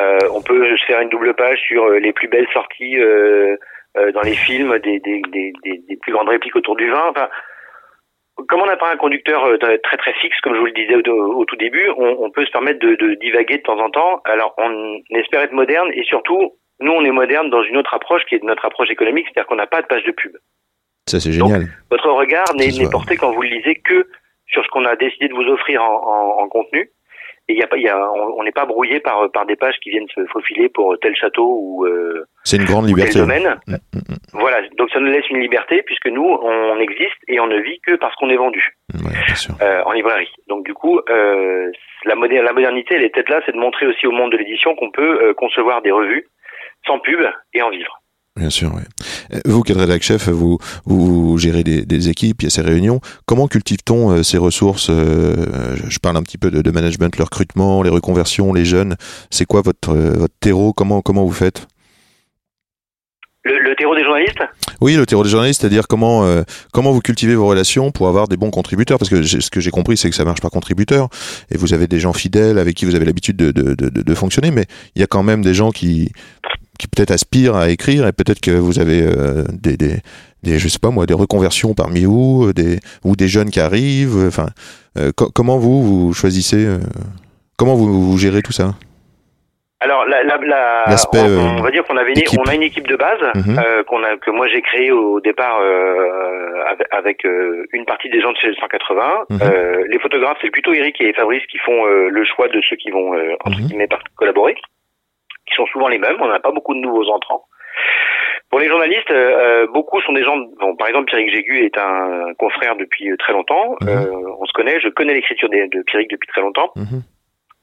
euh, on peut se faire une double page sur euh, les plus belles sorties euh, euh, dans les films, des, des, des, des, plus grandes répliques autour du vin. Enfin, comme on n'a pas un conducteur euh, très très fixe, comme je vous le disais au, au tout début, on, on peut se permettre de, de divaguer de temps en temps. Alors, on espère être moderne et surtout, nous, on est moderne dans une autre approche qui est notre approche économique, c'est-à-dire qu'on n'a pas de page de pub. Ça, c'est génial. Votre regard n'est porté quand vous le lisez que sur ce qu'on a décidé de vous offrir en, en, en contenu. Et y a y a, on n'est pas brouillé par par des pages qui viennent se faufiler pour tel château ou, euh, C'est une grande ou tel liberté. domaine. Mm, mm, mm. Voilà, donc ça nous laisse une liberté puisque nous on existe et on ne vit que parce qu'on est vendu Ouais, euh, en librairie. Donc du coup, euh, la, la modernité, elle est peut-être là, c'est de montrer aussi au monde de l'édition qu'on peut euh, concevoir des revues sans pub et en vivre. Bien sûr, oui. Euh, Vous, qui êtes rédac chef, vous, vous gérez des, des équipes, il y a ces réunions. Comment cultive-t-on euh, ces ressources euh, je- parle un petit peu de, de management, le recrutement, les reconversions, les jeunes. C'est quoi votre, euh, votre terreau? Comment, comment vous faites? Le, le terreau des journalistes? Oui, le terreau des journalistes, c'est-à-dire comment, euh, comment vous cultivez vos relations pour avoir des bons contributeurs? Parce que ce que j'ai compris, c'est que ça marche par contributeur. Et vous avez des gens fidèles avec qui vous avez l'habitude de, de, de, de- de fonctionner. Mais il y a quand même des gens qui, qui peut-être aspirent à écrire et peut-être que vous avez euh, des, des, des, je sais pas moi, des reconversions parmi vous, euh, des, ou des jeunes qui arrivent. euh, Enfin, euh, co- comment vous, vous choisissez euh, Comment vous, vous gérez tout ça? Alors, la, la, la- L'aspect, on, on va dire qu'on avait une, équipe. on a une équipe de base Mhm. qu'on a, que moi j'ai créée au départ avec, avec, une partie des gens de chez le 180. Mhm. Les photographes, c'est plutôt Eric et Fabrice qui font le choix de ceux qui vont entre Mhm. guillemets collaborer, qui sont souvent les mêmes. On n'a pas beaucoup de nouveaux entrants. Pour les journalistes, euh, euh, beaucoup sont des gens. Bon, par exemple, Pierrick Jégu est un confrère depuis euh, très longtemps. Mhm. Euh, on se connaît. Je connais l'écriture des- de Pierrick depuis très longtemps Mhm.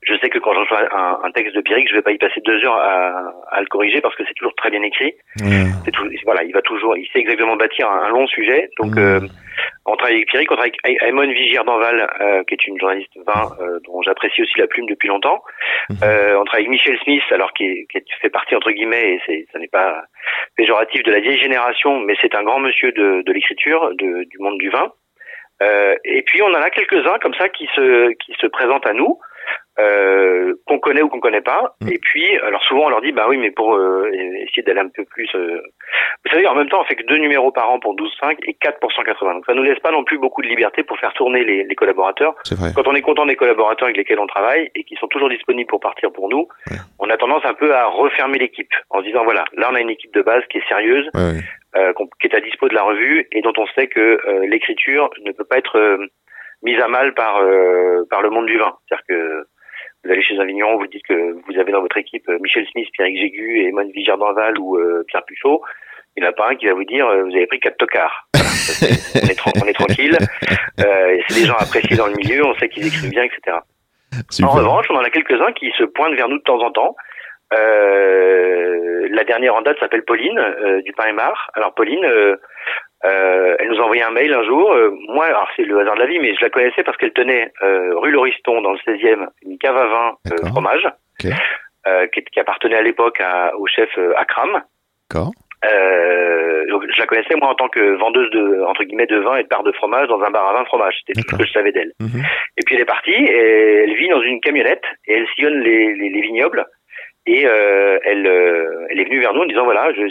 Je sais que quand je reçois un, un texte de Pierrick, je vais pas y passer deux heures à, à le corriger parce que c'est toujours très bien écrit. C'est tout, voilà, il va toujours, il sait exactement bâtir un, un long sujet. Donc, euh, on travaille avec Pierrick, on travaille avec Aymon Vigier d'Anval, euh, qui est une journaliste vin euh, dont j'apprécie aussi la plume depuis longtemps. Euh, on travaille avec Michel Smith, alors qui, est- qui fait partie entre guillemets, et c'est, ça n'est pas péjoratif de la vieille génération, mais c'est un grand monsieur de, de l'écriture, du monde du vin. Euh, et puis on en a quelques-uns comme ça qui se qui se présentent à nous, euh, qu'on connaît ou qu'on connaît pas. Mm. Et puis alors souvent on leur dit bah oui mais pour euh, essayer d'aller un peu plus, euh, vous savez en même temps on fait que deux numéros par an pour 12,5 et 4 pour 180. Donc ça nous laisse pas non plus beaucoup de liberté pour faire tourner les, les collaborateurs. C'est vrai. Quand on est content des collaborateurs avec lesquels on travaille et qui sont toujours disponibles pour partir pour nous, Ouais. on a tendance un peu à refermer l'équipe en se disant voilà là on a une équipe de base qui est sérieuse Ouais, ouais. euh, qui est à dispo de la revue et dont on sait que euh, l'écriture ne peut pas être euh, mise à mal par euh, par le monde du vin. C'est-à-dire que vous allez chez un vigneron, vous dites que vous avez dans votre équipe euh, Michel Smith, Pierrick Jégu, Emmanuel Vigère d'Anval ou euh, Pierre Puceau. Il n'y en a pas un qui va vous dire euh, vous avez pris quatre tocards. Voilà, on, est tran- on est tranquille. Euh, c'est des gens appréciés dans le milieu, on sait qu'ils écrivent bien, etc. Super. En revanche, on en a quelques-uns qui se pointent vers nous de temps en temps. La dernière en date s'appelle Pauline du Pain et Mar. Alors Pauline, euh, elle nous a envoyé un mail un jour. Euh, moi, alors c'est le hasard de la vie, mais je la connaissais parce qu'elle tenait euh, rue Lauriston dans le 16e une cave à vin euh, fromage Ok. euh, qui, qui appartenait à l'époque au chef euh, Akram. D'accord. Euh, donc je la connaissais moi en tant que vendeuse de entre guillemets de vin et de part de fromage dans un bar à vin fromage. C'était tout ce que je savais d'elle. Mhm. Et puis elle est partie, et elle vit dans une camionnette et elle sillonne les, les, les vignobles. Et euh, elle, elle est venue vers nous en disant voilà, je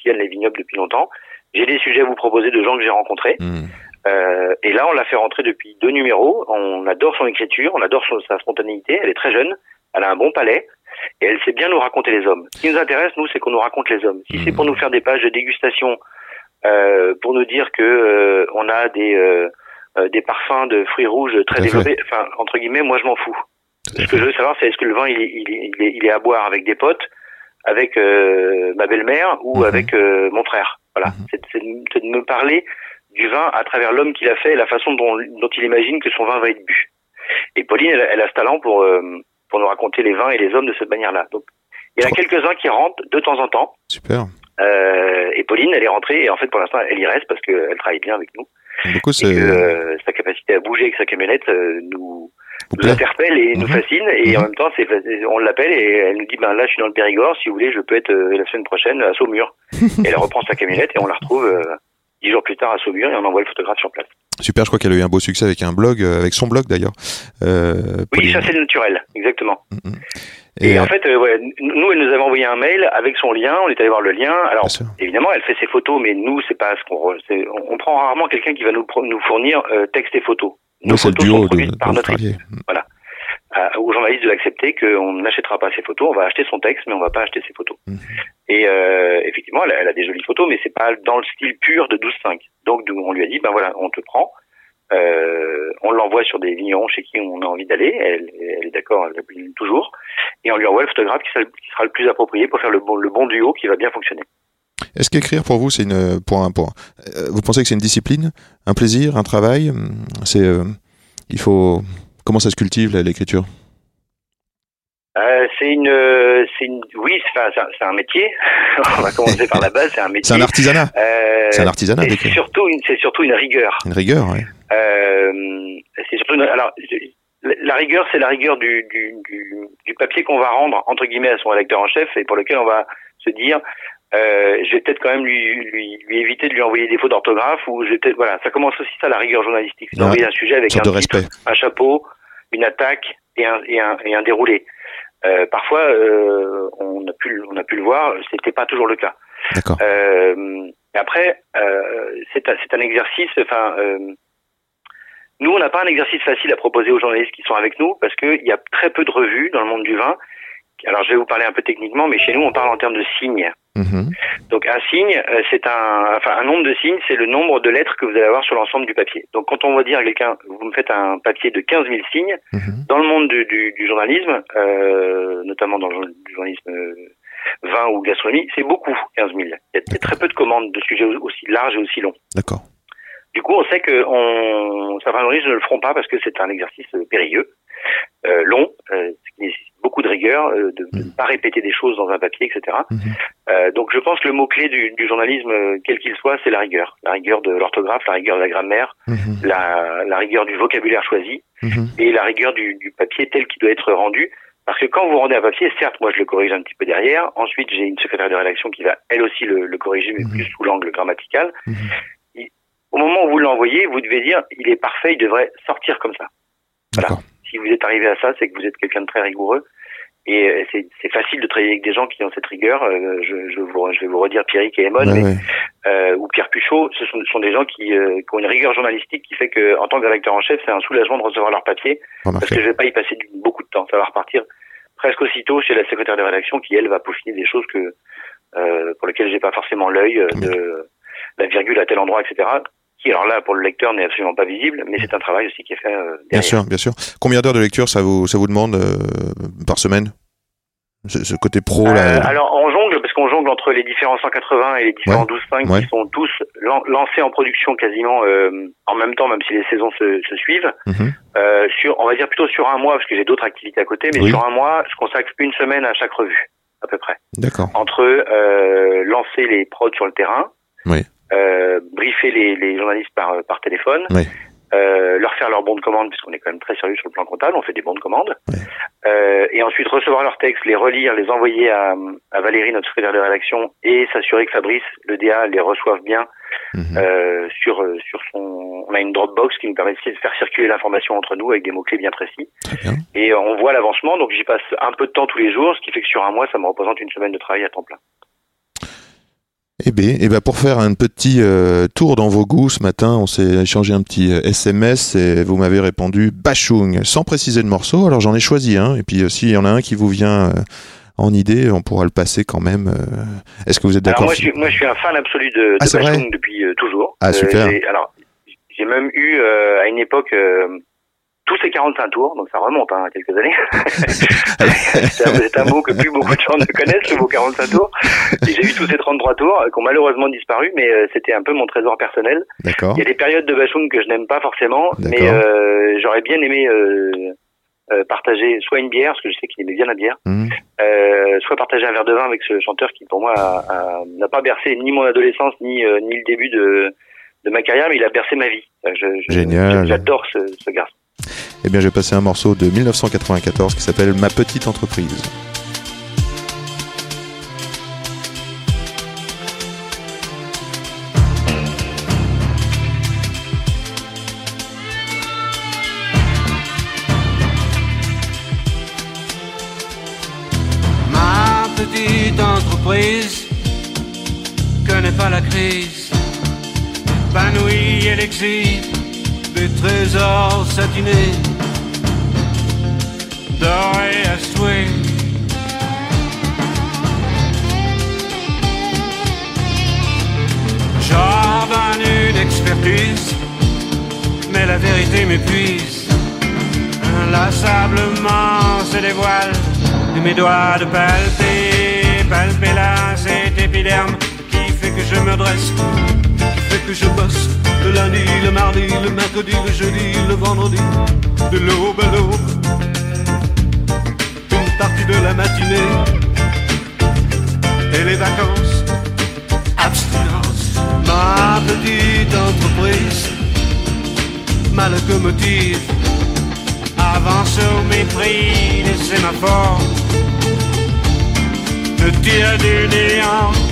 sillonne les vignobles depuis longtemps. J'ai des sujets à vous proposer de gens que j'ai rencontrés. Mhm. Euh, et là, on l'a fait rentrer depuis deux numéros. On adore son écriture, on adore son- sa spontanéité. Elle est très jeune, elle a un bon palais et elle sait bien nous raconter les hommes. Ce qui nous intéresse, nous, c'est qu'on nous raconte les hommes. Si c'est pour nous faire des pages de dégustation, euh, pour nous dire que euh, on a des euh, euh, des parfums de fruits rouges très développés, enfin entre guillemets, moi je m'en fous. Ce que je veux savoir, c'est est-ce que le vin il est, il est, il est, à boire avec des potes, avec euh, ma belle-mère ou Mhm. avec euh, mon frère? Voilà, Mhm. c'est de, me parler du vin à travers l'homme qui l'a fait et la façon dont, dont il imagine que son vin va être bu. Et Pauline, elle, elle a ce talent pour, euh, pour nous raconter les vins et les hommes de cette manière-là. Donc, il y en a quelques-uns qui rentrent de temps en temps. Super. Euh, et Pauline, elle est rentrée et en fait, pour l'instant, elle y reste parce qu'elle travaille bien avec nous. Beaucoup, Et c'est. que euh, sa capacité à bouger avec sa camionnette euh, nous, nous interpelle et nous Mhm. fascine. Et en Mhm. même temps, c'est, on l'appelle et elle nous dit, ben là, je suis dans le Périgord. Si vous voulez, je peux être euh, la semaine prochaine à Saumur. et elle reprend sa camionnette et on la retrouve euh, dix jours plus tard à Saumur et on envoie le photographe sur place. Super, je crois qu'elle a eu un beau succès avec un blog, euh, avec son blog d'ailleurs. Euh, Oui, chasser le naturel, exactement. Mhm. Et, Et, en fait, euh, ouais, nous, elle nous avait envoyé un mail avec son lien. On est allé voir le lien. Alors, évidemment, elle fait ses photos, mais nous, c'est pas ce qu'on. c'est- On, on prend rarement quelqu'un qui va nous, fournir euh, texte et photos. Nos photos sont duo de, produites par notre d'Australie. à- aux journalistes de l'accepter qu'on n'achètera pas ses photos, on va acheter son texte, mais on va pas acheter ses photos. Mhm. Et euh, effectivement, elle, a- elle a des jolies photos, mais c'est pas dans le style pur de 12-5. Donc on lui a dit, ben voilà, on te prend, euh, on l'envoie sur des vignerons chez qui on a envie d'aller, elle, elle est d'accord, elle appuie toujours, et on lui envoie le photographe qui sera, qui sera le plus approprié pour faire le bon, le bon duo qui va bien fonctionner. Est-ce qu'écrire pour vous, c'est une pour un pour euh, vous pensez que c'est une discipline, un plaisir, un travail? Hum, C'est euh, il faut comment ça se cultive l'écriture? Euh, c'est une, euh, c'est une, oui, c'est enfin, c'est un, c'est un métier. on va commencer par la base, c'est un métier. C'est un artisanat. Euh, C'est un artisanat d'écrire. surtout, une- c'est surtout une rigueur. Une rigueur. Euh, c'est surtout une- alors la rigueur, c'est la rigueur du, du, du, du papier qu'on va rendre entre guillemets à son rédacteur en chef et pour lequel on va se dire euh, je vais peut-être quand même lui, lui, lui éviter de lui envoyer des fautes d'orthographe ou je vais peut-être voilà ça commence aussi ça la rigueur journalistique c'est d'envoyer un sujet avec un sorte de titre, respect. un chapeau une attaque et un, et un, et un déroulé euh, parfois euh, on a pu le- on a pu le voir c'était pas toujours le cas D'accord. euh, après, euh, c'est un, c'est un exercice. Enfin, euh, nous, on n'a pas un exercice facile à proposer aux journalistes qui sont avec nous parce qu'il y a très peu de revues dans le monde du vin. Alors, je vais vous parler un peu techniquement, mais chez nous, on parle en termes de signes. Mhm. Donc, un signe, euh, c'est un, enfin, un nombre de signes, c'est le nombre de lettres que vous allez avoir sur l'ensemble du papier. Donc, quand on va dire à quelqu'un, vous me faites un papier de 15 000 signes, Mhm. dans le monde du, du, du journalisme, euh, notamment dans le du journalisme euh, vin ou gastronomie, c'est beaucoup, 15 000. Il y a- très peu de commandes de sujets aussi larges et aussi longs. D'accord. Du coup, on sait que on, certains journalistes ne le feront pas parce que c'est un exercice périlleux, euh, long, euh, ce qui nécessite beaucoup de rigueur, euh, de de ne pas répéter des choses dans un papier, etc. Mhm. Euh, donc, je pense que le mot-clé du, du journalisme, quel qu'il soit, c'est la rigueur. La rigueur de l'orthographe, la rigueur de la grammaire, Mhm. la, la rigueur du vocabulaire choisi Mhm. et la rigueur du, du papier tel qu'il doit être rendu. Parce que quand vous rendez un papier, certes, moi je le corrige un petit peu derrière. Ensuite, j'ai une secrétaire de rédaction qui va elle aussi le, le corriger, mais plus sous l'angle grammatical. Il- au moment où vous l'envoyez, vous devez dire, il est parfait, il devrait sortir comme ça. Voilà. Si vous êtes arrivé à ça, c'est que vous êtes quelqu'un de très rigoureux. Et euh, c'est c'est facile de travailler avec des gens qui ont cette rigueur. Euh, je, je, vous, je vais vous redire Pierrick et Emone, Ouais, mais ouais. euh, ou Pierre Puchot, ce sont, ce sont des gens qui, euh, qui ont une rigueur journalistique qui fait que, en tant que rédacteur en chef, c'est un soulagement de recevoir leur papier parce Remarqué. que je vais pas y passer du- beaucoup de temps. Ça va repartir presque aussitôt chez la secrétaire de rédaction qui elle va peaufiner des choses que euh, pour lesquelles j'ai pas forcément l'œil euh, de la virgule à tel endroit, etc. Qui alors là pour le lecteur n'est absolument pas visible, mais c'est un travail aussi qui est fait euh, Bien derrière. sûr, bien sûr. Combien d'heures de lecture ça vous ça vous demande euh, par semaine? Ce, ce côté pro Euh, là. alors on jongle parce qu'on jongle entre les différents 180 et les différents 12.5 ouais. qui sont tous lan- lancés en production quasiment euh, en même temps, même si les saisons se, se suivent. Mhm. Euh, sur, on va dire plutôt sur un mois parce que j'ai d'autres activités à côté, mais Oui. sur un mois, je consacre une semaine à chaque revue à peu près. D'accord. Entre euh, lancer les prods sur le terrain, Oui. Euh, briefer les, les journalistes par par téléphone. Oui. Euh, leur faire leur bon de commande puisqu'on est quand même très sérieux sur le plan comptable, on fait des bons de commande, Oui. euh, et ensuite recevoir leurs textes, les relire, les envoyer à, à Valérie, notre secrétaire de rédaction, et s'assurer que Fabrice, le DA, les reçoive bien euh, sur euh, sur son. On a une Dropbox qui nous permet de faire circuler l'information entre nous avec des mots clés bien précis, bien. et euh, on voit l'avancement. Donc j'y passe un peu de temps tous les jours, ce qui fait que sur un mois, ça me représente une semaine de travail à temps plein. Eh bien, eh ben pour faire un petit euh, tour dans vos goûts ce matin, on s'est échangé un petit euh, SMS et vous m'avez répondu Bachung, sans préciser de morceau. Alors j'en ai choisi un, et puis euh, s'il y en a un qui vous vient euh, en idée, on pourra le passer quand même. euh. Est-ce que vous êtes d'accord moi je, suis, moi je suis un fan absolu de, Ah, de Bachung depuis euh, toujours. Ah, super. alors j'ai même eu euh, à une époque euh, tous ces 45 tours, donc ça remonte hein, à quelques années. c'est un, mot que plus beaucoup de gens ne connaissent, le mot 45 tours. J'ai vu tous ces 33 tours euh, qui ont malheureusement disparu, mais euh, c'était un peu mon trésor personnel. D'accord. Il y a des périodes de Bachung que je n'aime pas forcément, mais euh, j'aurais bien aimé euh, euh, partager soit une bière, parce que je sais qu'il aimait bien la bière, euh, soit partager un verre de vin avec ce chanteur qui pour moi n'a pas bercé ni mon adolescence ni ni le début de de ma carrière, mais il a bercé ma vie. Je, je- Génial. J'adore ce, ce garçon. Eh bien, je vais passer un morceau de 1994 qui s'appelle Ma petite entreprise. Ma petite entreprise connaît pas la crise, épanouie et l'exil des trésors satinés, dorés à souhait. J'ordonne une expertise, mais la vérité m'épuise. Inlassablement se dévoile et mes doigts de palper, palper là cet épiderme qui fait que je me dresse, qui fait que je bosse le lundi, le mardi, le mercredi, le jeudi, le vendredi, de l'aube à l'aube, une partie de la matinée et les vacances, abstinence, ma petite entreprise, ma locomotive avance au mépris des sémaphores, me tire du néant.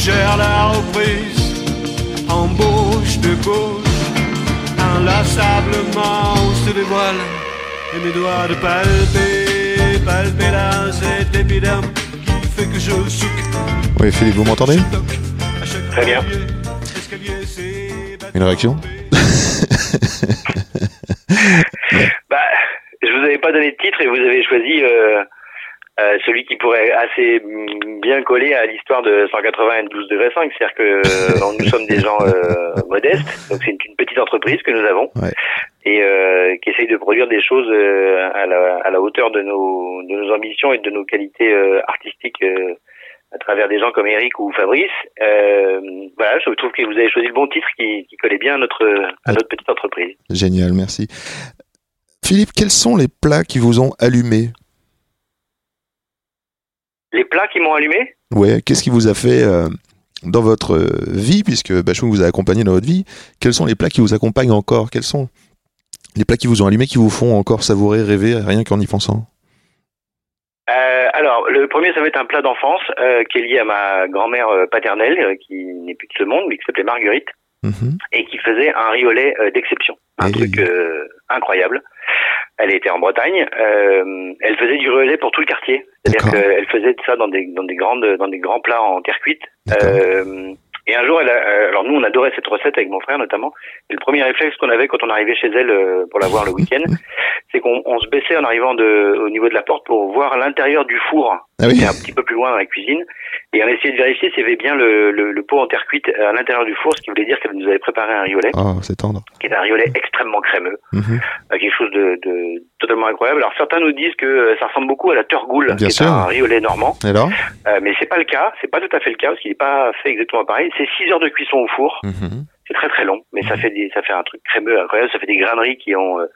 suggère la reprise, embauche de gauche, inlassablement se dévoile et mes doigts de palper, palper là cet épiderme qui fait que je souque. Oui, Philippe, vous m'entendez? Très bien. Une réaction? Bah, je vous avais pas donné de titre et vous avez choisi euh, euh, celui qui pourrait assez mm, bien coller à l'histoire de 180 et 12 degrés 5. C'est-à-dire que euh, nous sommes des gens euh, modestes, donc c'est une, une petite entreprise que nous avons Ouais. et qui essaye de produire des choses à, la, à la hauteur de nos, de nos ambitions et de nos qualités artistiques. à travers des gens comme Eric ou Fabrice, euh, voilà, je trouve que vous avez choisi le bon titre qui, qui collait bien à notre à notre petite entreprise. Génial, merci. Philippe, quels sont les plats qui vous ont allumé? Les plats qui m'ont allumé, Ouais, qu'est-ce qui vous a fait euh, dans votre euh, vie, puisque Bachung vous a accompagné dans votre vie Quels sont les plats qui vous accompagnent encore? Quels sont les plats qui vous ont allumé, qui vous font encore savourer, rêver, rien qu'en y pensant? Euh, alors, le premier, ça va être un plat d'enfance euh, qui est lié à ma grand-mère paternelle, qui n'est plus de ce monde, mais qui s'appelait Marguerite, Mhm. et qui faisait un riz au lait euh, d'exception. Un Et- truc incroyable. Elle était en Bretagne. euh, elle faisait du lait pour tout le quartier. C'est-à-dire qu'elle faisait ça dans des, dans des grandes, dans des grands plats en terre cuite. Euh, et un jour, elle a, euh, alors nous, on adorait cette recette avec mon frère notamment. Et le premier réflexe qu'on avait quand on arrivait chez elle euh, pour la voir le week-end, c'est qu'on on se baissait en arrivant de, au niveau de la porte pour voir l'intérieur du four Ah oui est un petit peu plus loin dans la cuisine. Et on essayait de vérifier s'il y avait bien le, le, le pot en terre cuite à l'intérieur du four, ce qui voulait dire qu'elle nous avait préparé un riolet, Oh, c'est tendre. qui est un riolet extrêmement crémeux, Mhm. euh, quelque chose de, de totalement incroyable. Alors certains nous disent que euh, ça ressemble beaucoup à la turgoule, Bien qui est sûr. un riolet normand, Alors euh, mais c'est pas le cas, c'est pas tout à fait le cas, parce qu'il n'est pas fait exactement pareil. C'est 6 heures de cuisson au four, Mhm. c'est très très long, mais ça fait des, ça fait un truc crémeux incroyable, ça fait des graineries qui ont, euh,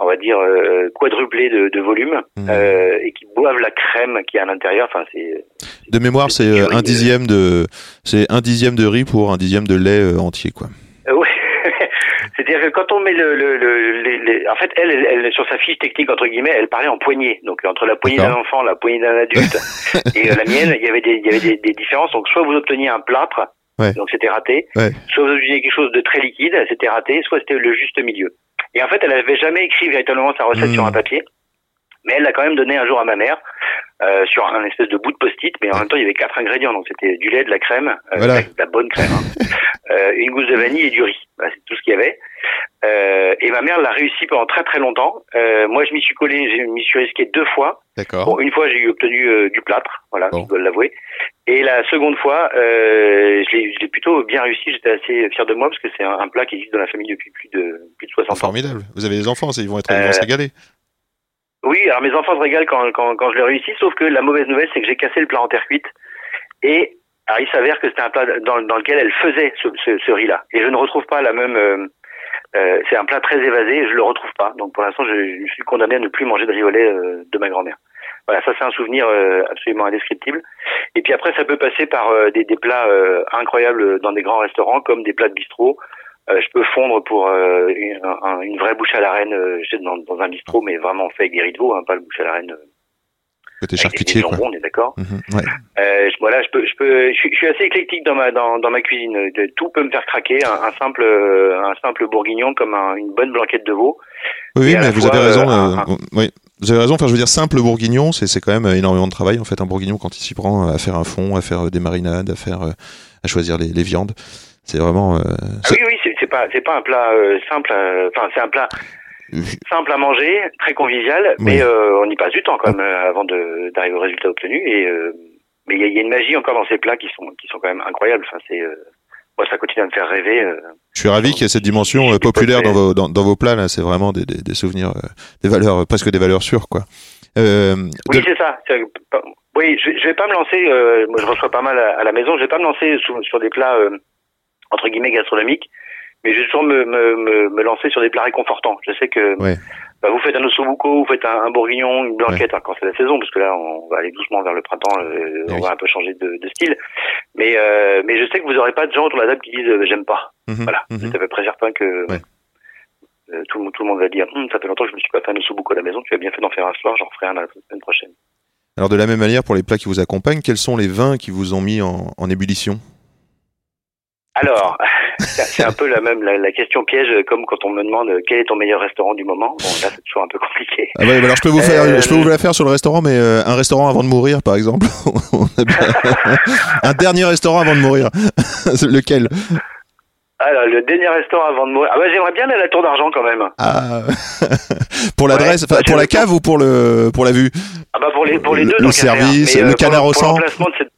on va dire, euh, quadruplé de, de volume, Mhm. euh, et qui boivent la crème qui est à l'intérieur. Enfin, c'est De mémoire, c'est euh, un dixième de, c'est un dixième de riz pour un dixième de lait entier, quoi. Ouais, C'est-à-dire que quand on met le, le, le les, les- en fait, elle, elle, elle, sur sa fiche technique entre guillemets, elle parlait en poignée. Donc entre la poignée d'un enfant, la poignée d'un adulte et euh, la mienne, il y avait des, il y avait des, des différences. Donc soit vous obteniez un plâtre, Ouais. donc c'était raté. Ouais. Soit vous obteniez quelque chose de très liquide, c'était raté. Soit c'était le juste milieu. Et en fait, elle avait jamais écrit véritablement sa recette Mm. sur un papier, mais elle l'a quand même donné un jour à ma mère. euh, sur un espèce de bout de post-it, mais en même temps il y avait quatre ingrédients, donc c'était du lait, de la crème, euh, Voilà. de la bonne crème, hein. Euh, une gousse de vanille et du riz. Voilà, c'est tout ce qu'il y avait. Euh, et ma mère l'a réussi pendant très très longtemps. Euh, moi, je m'y suis collé, je m'y suis risqué deux fois. D'accord. Bon, une fois, j'ai eu obtenu euh, du plâtre, voilà, Bon. je dois l'avouer. Et la seconde fois, je l'ai plutôt bien réussi. J'étais assez fier de moi parce que c'est un, un plat qui existe dans la famille depuis plus de plus de 60 ans. Formidable. Vous avez des enfants, ils vont être, ils vont se régaler. Oui, alors mes enfants se régalent quand, quand, quand je l'ai réussi, sauf que la mauvaise nouvelle, c'est que j'ai cassé le plat en terre cuite. Et alors, il s'avère que c'était un plat dans, dans lequel elle faisait ce, ce, ce riz-là. Et je ne retrouve pas la même... euh, c'est un plat très évasé je le retrouve pas. Donc pour l'instant, je, suis condamné à ne plus manger de riz au lait euh, de ma grand-mère. Voilà, ça c'est un souvenir euh, absolument indescriptible. Et puis après, ça peut passer par euh, des, des plats euh, incroyables dans des grands restaurants, comme des plats de bistrot. Euh, je peux fondre pour une, un- une vraie bouche à la reine dans, dans un bistrot, mais vraiment fait avec des de veau, hein, pas le bouche à la reine Côté charcutier, quoi. on est d'accord. Mhm, ouais. Euh, voilà, je peux, je peux, je suis, je suis assez éclectique dans ma dans, dans ma cuisine. De- tout peut me faire craquer. Un, un simple euh, un simple bourguignon comme un- une bonne blanquette de veau. Oui, oui, mais vous fois, avez raison. euh, euh, un- oui, vous avez raison. Enfin, je veux dire, simple bourguignon, c'est quand même énormément de travail. En fait, un bourguignon, quand il s'y prend à faire un fond, à faire euh, des marinades, à faire, euh, à choisir les, les viandes, c'est vraiment. euh, Ah oui, oui, c'est pas c'est pas un plat euh, simple. euh, Enfin, c'est un plat simple à manger, très convivial, Oui. mais euh, on y passe du temps quand même euh, avant d'arriver au résultat obtenu. Et euh, mais il y, y a une magie encore dans ces plats qui sont qui sont quand même incroyables. Enfin, c'est euh, moi ça continue à me faire rêver. euh. Je suis ravi qu'il y ait cette dimension euh, populaire dans vos, dans, dans vos plats. Là, c'est vraiment des, des, des souvenirs, euh, des valeurs, presque des valeurs sûres, quoi. Euh, Oui, de- c'est ça. Oui, je, je vais pas me lancer. euh, moi, je reçois pas mal à, à la maison. Je vais pas me lancer sous- sur des plats euh, entre guillemets gastronomiques, mais je vais toujours me, me, me, me lancer sur des plats réconfortants. Je sais que Ouais. bah, vous faites un ossobuco, vous faites un, un bourguignon, une blanquette hein, quand c'est la saison, parce que là, on va aller doucement vers le printemps. euh, on oui. va un peu changer de, de style. Mais euh, mais je sais que vous aurez pas de gens autour de la table qui disent euh, j'aime pas. mhm, Voilà. mhm. C'est à peu près certain que. Ouais. tout, le monde- tout le monde va dire Hum, ça fait longtemps que je me suis pas fait un ossobuco à la maison tu as bien fait d'en faire un soir j'en ferai un la semaine prochaine Alors, de la même manière, pour les plats qui vous accompagnent, quels sont les vins qui vous ont mis en, en ébullition? Alors, c'est un peu la même la, la question piège comme quand on me demande euh, quel est ton meilleur restaurant du moment? Bon, là c'est toujours un peu compliqué. Ah ouais, alors je peux vous faire, Euh, je peux vous la faire sur le restaurant, mais euh, un restaurant avant de mourir, par exemple. On a bien- un dernier restaurant avant de mourir. Lequel? Alors, le dernier restaurant avant de mourir. Ah bah j'aimerais bien aller à la Tour d'Argent quand même. Ah, pour l'adresse, Ouais, pour la le cave ou pour le pour la vue? Ah bah pour les pour les Le- deux. le qu'à faire. service, Mais, le pour canard au pour sang. cette-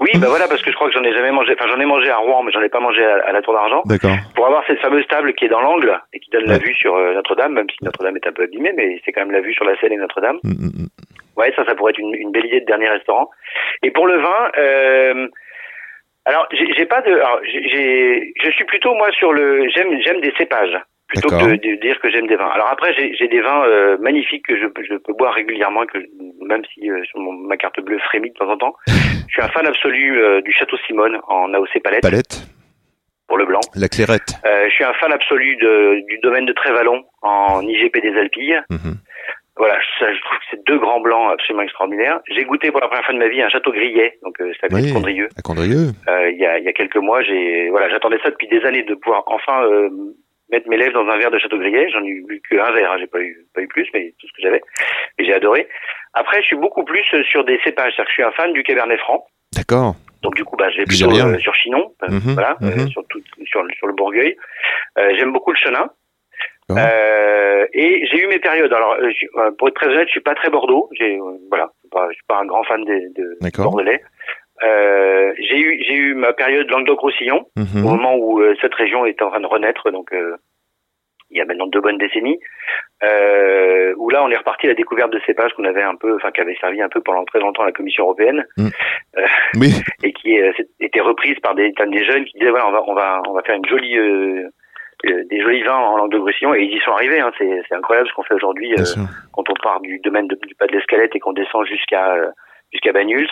Oui, bah voilà parce que je crois que j'en ai jamais mangé. Enfin j'en ai mangé à Rouen, mais j'en ai pas mangé à, à la Tour d'Argent. D'accord. Pour avoir cette fameuse table qui est dans l'angle et qui donne la vue sur euh, Notre-Dame, même si Notre-Dame est un peu abîmée, mais c'est quand même la vue sur la Seine et Notre-Dame. Mm, mm, mm. Ouais, ça, ça pourrait être une, une belle idée de dernier restaurant. Et pour le vin, euh, alors j'ai pas de, alors, j'ai- j'ai, je suis plutôt moi sur le, j'aime, j'aime des cépages plutôt que de, de dire que j'aime des vins. Alors après, j'ai, des vins euh, magnifiques que je, je peux boire régulièrement, que je- même si euh, sur mon- ma carte bleue frémit de temps en temps. Je suis un fan absolu euh, du Château Simone en AOC Palette Palette, pour le blanc. la clairette. Euh, je suis un fan absolu de, du domaine de Trévalon en IGP des Alpilles. Mhm. Voilà, ça, je trouve que c'est deux grands blancs absolument extraordinaires. J'ai goûté pour la première fois de ma vie un château grillet, donc euh, c'est à côté Oui. de Condrieu. À Condrieu. Euh, il y, a, y a quelques mois, j'ai voilà, j'attendais ça depuis des années de pouvoir enfin euh, mettre mes lèvres dans un verre de château grillet. J'en ai eu qu'un verre, hein, j'ai pas eu pas eu plus, mais tout ce que j'avais et j'ai adoré. Après, je suis beaucoup plus sur des cépages, c'est-à-dire que je suis un fan du Cabernet Franc. D'accord. Donc du coup, bah, je vais plutôt euh, sur Chinon, euh, Mhm, voilà, euh, mhm. sur, tout, sur, le- sur le Bourgueil. Euh, J'aime beaucoup le Chenin. Euh, et j'ai eu mes périodes. Alors, euh, je- euh, pour être très honnête, je suis pas très Bordeaux. J'ai, voilà, je suis pas, je suis pas un grand fan des- de, D'accord. bordelais. Euh, j'ai eu, j'ai eu ma période Languedoc-Roussillon, Mhm. au moment où euh, cette région est en train de renaître. Donc, euh, il y a maintenant deux bonnes décennies. Où là, on est reparti à la découverte de cépages qu'on avait un peu, enfin, qui avait servi un peu pendant très longtemps à la Commission européenne Oui. et qui était reprise par des, des jeunes qui disaient voilà on va on va on va faire une jolie des jolis vins en langue de Roussillon et ils y sont arrivés hein, c'est c'est incroyable ce qu'on fait aujourd'hui euh, quand on part du domaine de- du pas de l'escalette et qu'on descend jusqu'à euh, jusqu'à Banyuls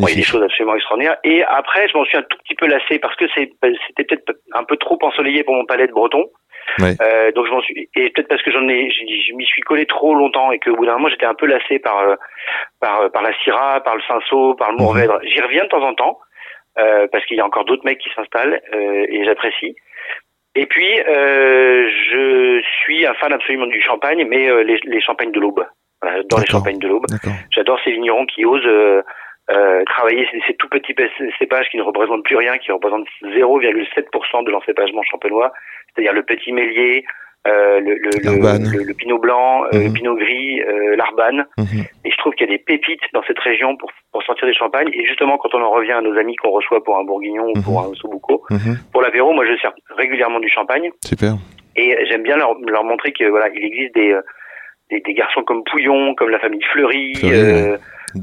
Bon, il y a des choses absolument extraordinaires. Et après, je m'en suis un tout petit peu lassé parce que c'est- c'était peut-être un peu trop ensoleillé pour mon palais de breton. Ouais. Euh, donc je m'en suis et peut-être parce que j'en ai, je, je m'y suis collé trop longtemps et qu'au bout d'un moment j'étais un peu lassé par euh, par par la Syrah, par le Cinsault, par le Mourvèdre. J'y reviens de temps en temps euh, parce qu'il y a encore d'autres mecs qui s'installent euh, et j'apprécie. Et puis euh, je suis un fan absolument du champagne, mais euh, les, les champagnes de l'aube. Voilà, j'adore les champagnes de l'aube. J'adore ces vignerons qui osent euh, euh, travailler ces, ces tout petits cé- cépages qui ne représentent plus rien, qui représentent 0,7% de l'encépagement champenois, c'est-à-dire le petit mélier, euh, le, le, le, le- pinot blanc, Mhm. le pinot gris, euh, l'arbane. Mhm. Et je trouve qu'il y a des pépites dans cette région pour, pour sortir des champagnes. Et justement, quand on en revient à nos amis qu'on reçoit pour un bourguignon ou pour un sobuco, Mhm. pour l'apéro, moi je sers régulièrement du champagne. Super. Et j'aime bien leur, leur montrer que voilà, il existe des, euh, des, des garçons comme Pouillon, comme la famille Fleury, Fleury, euh,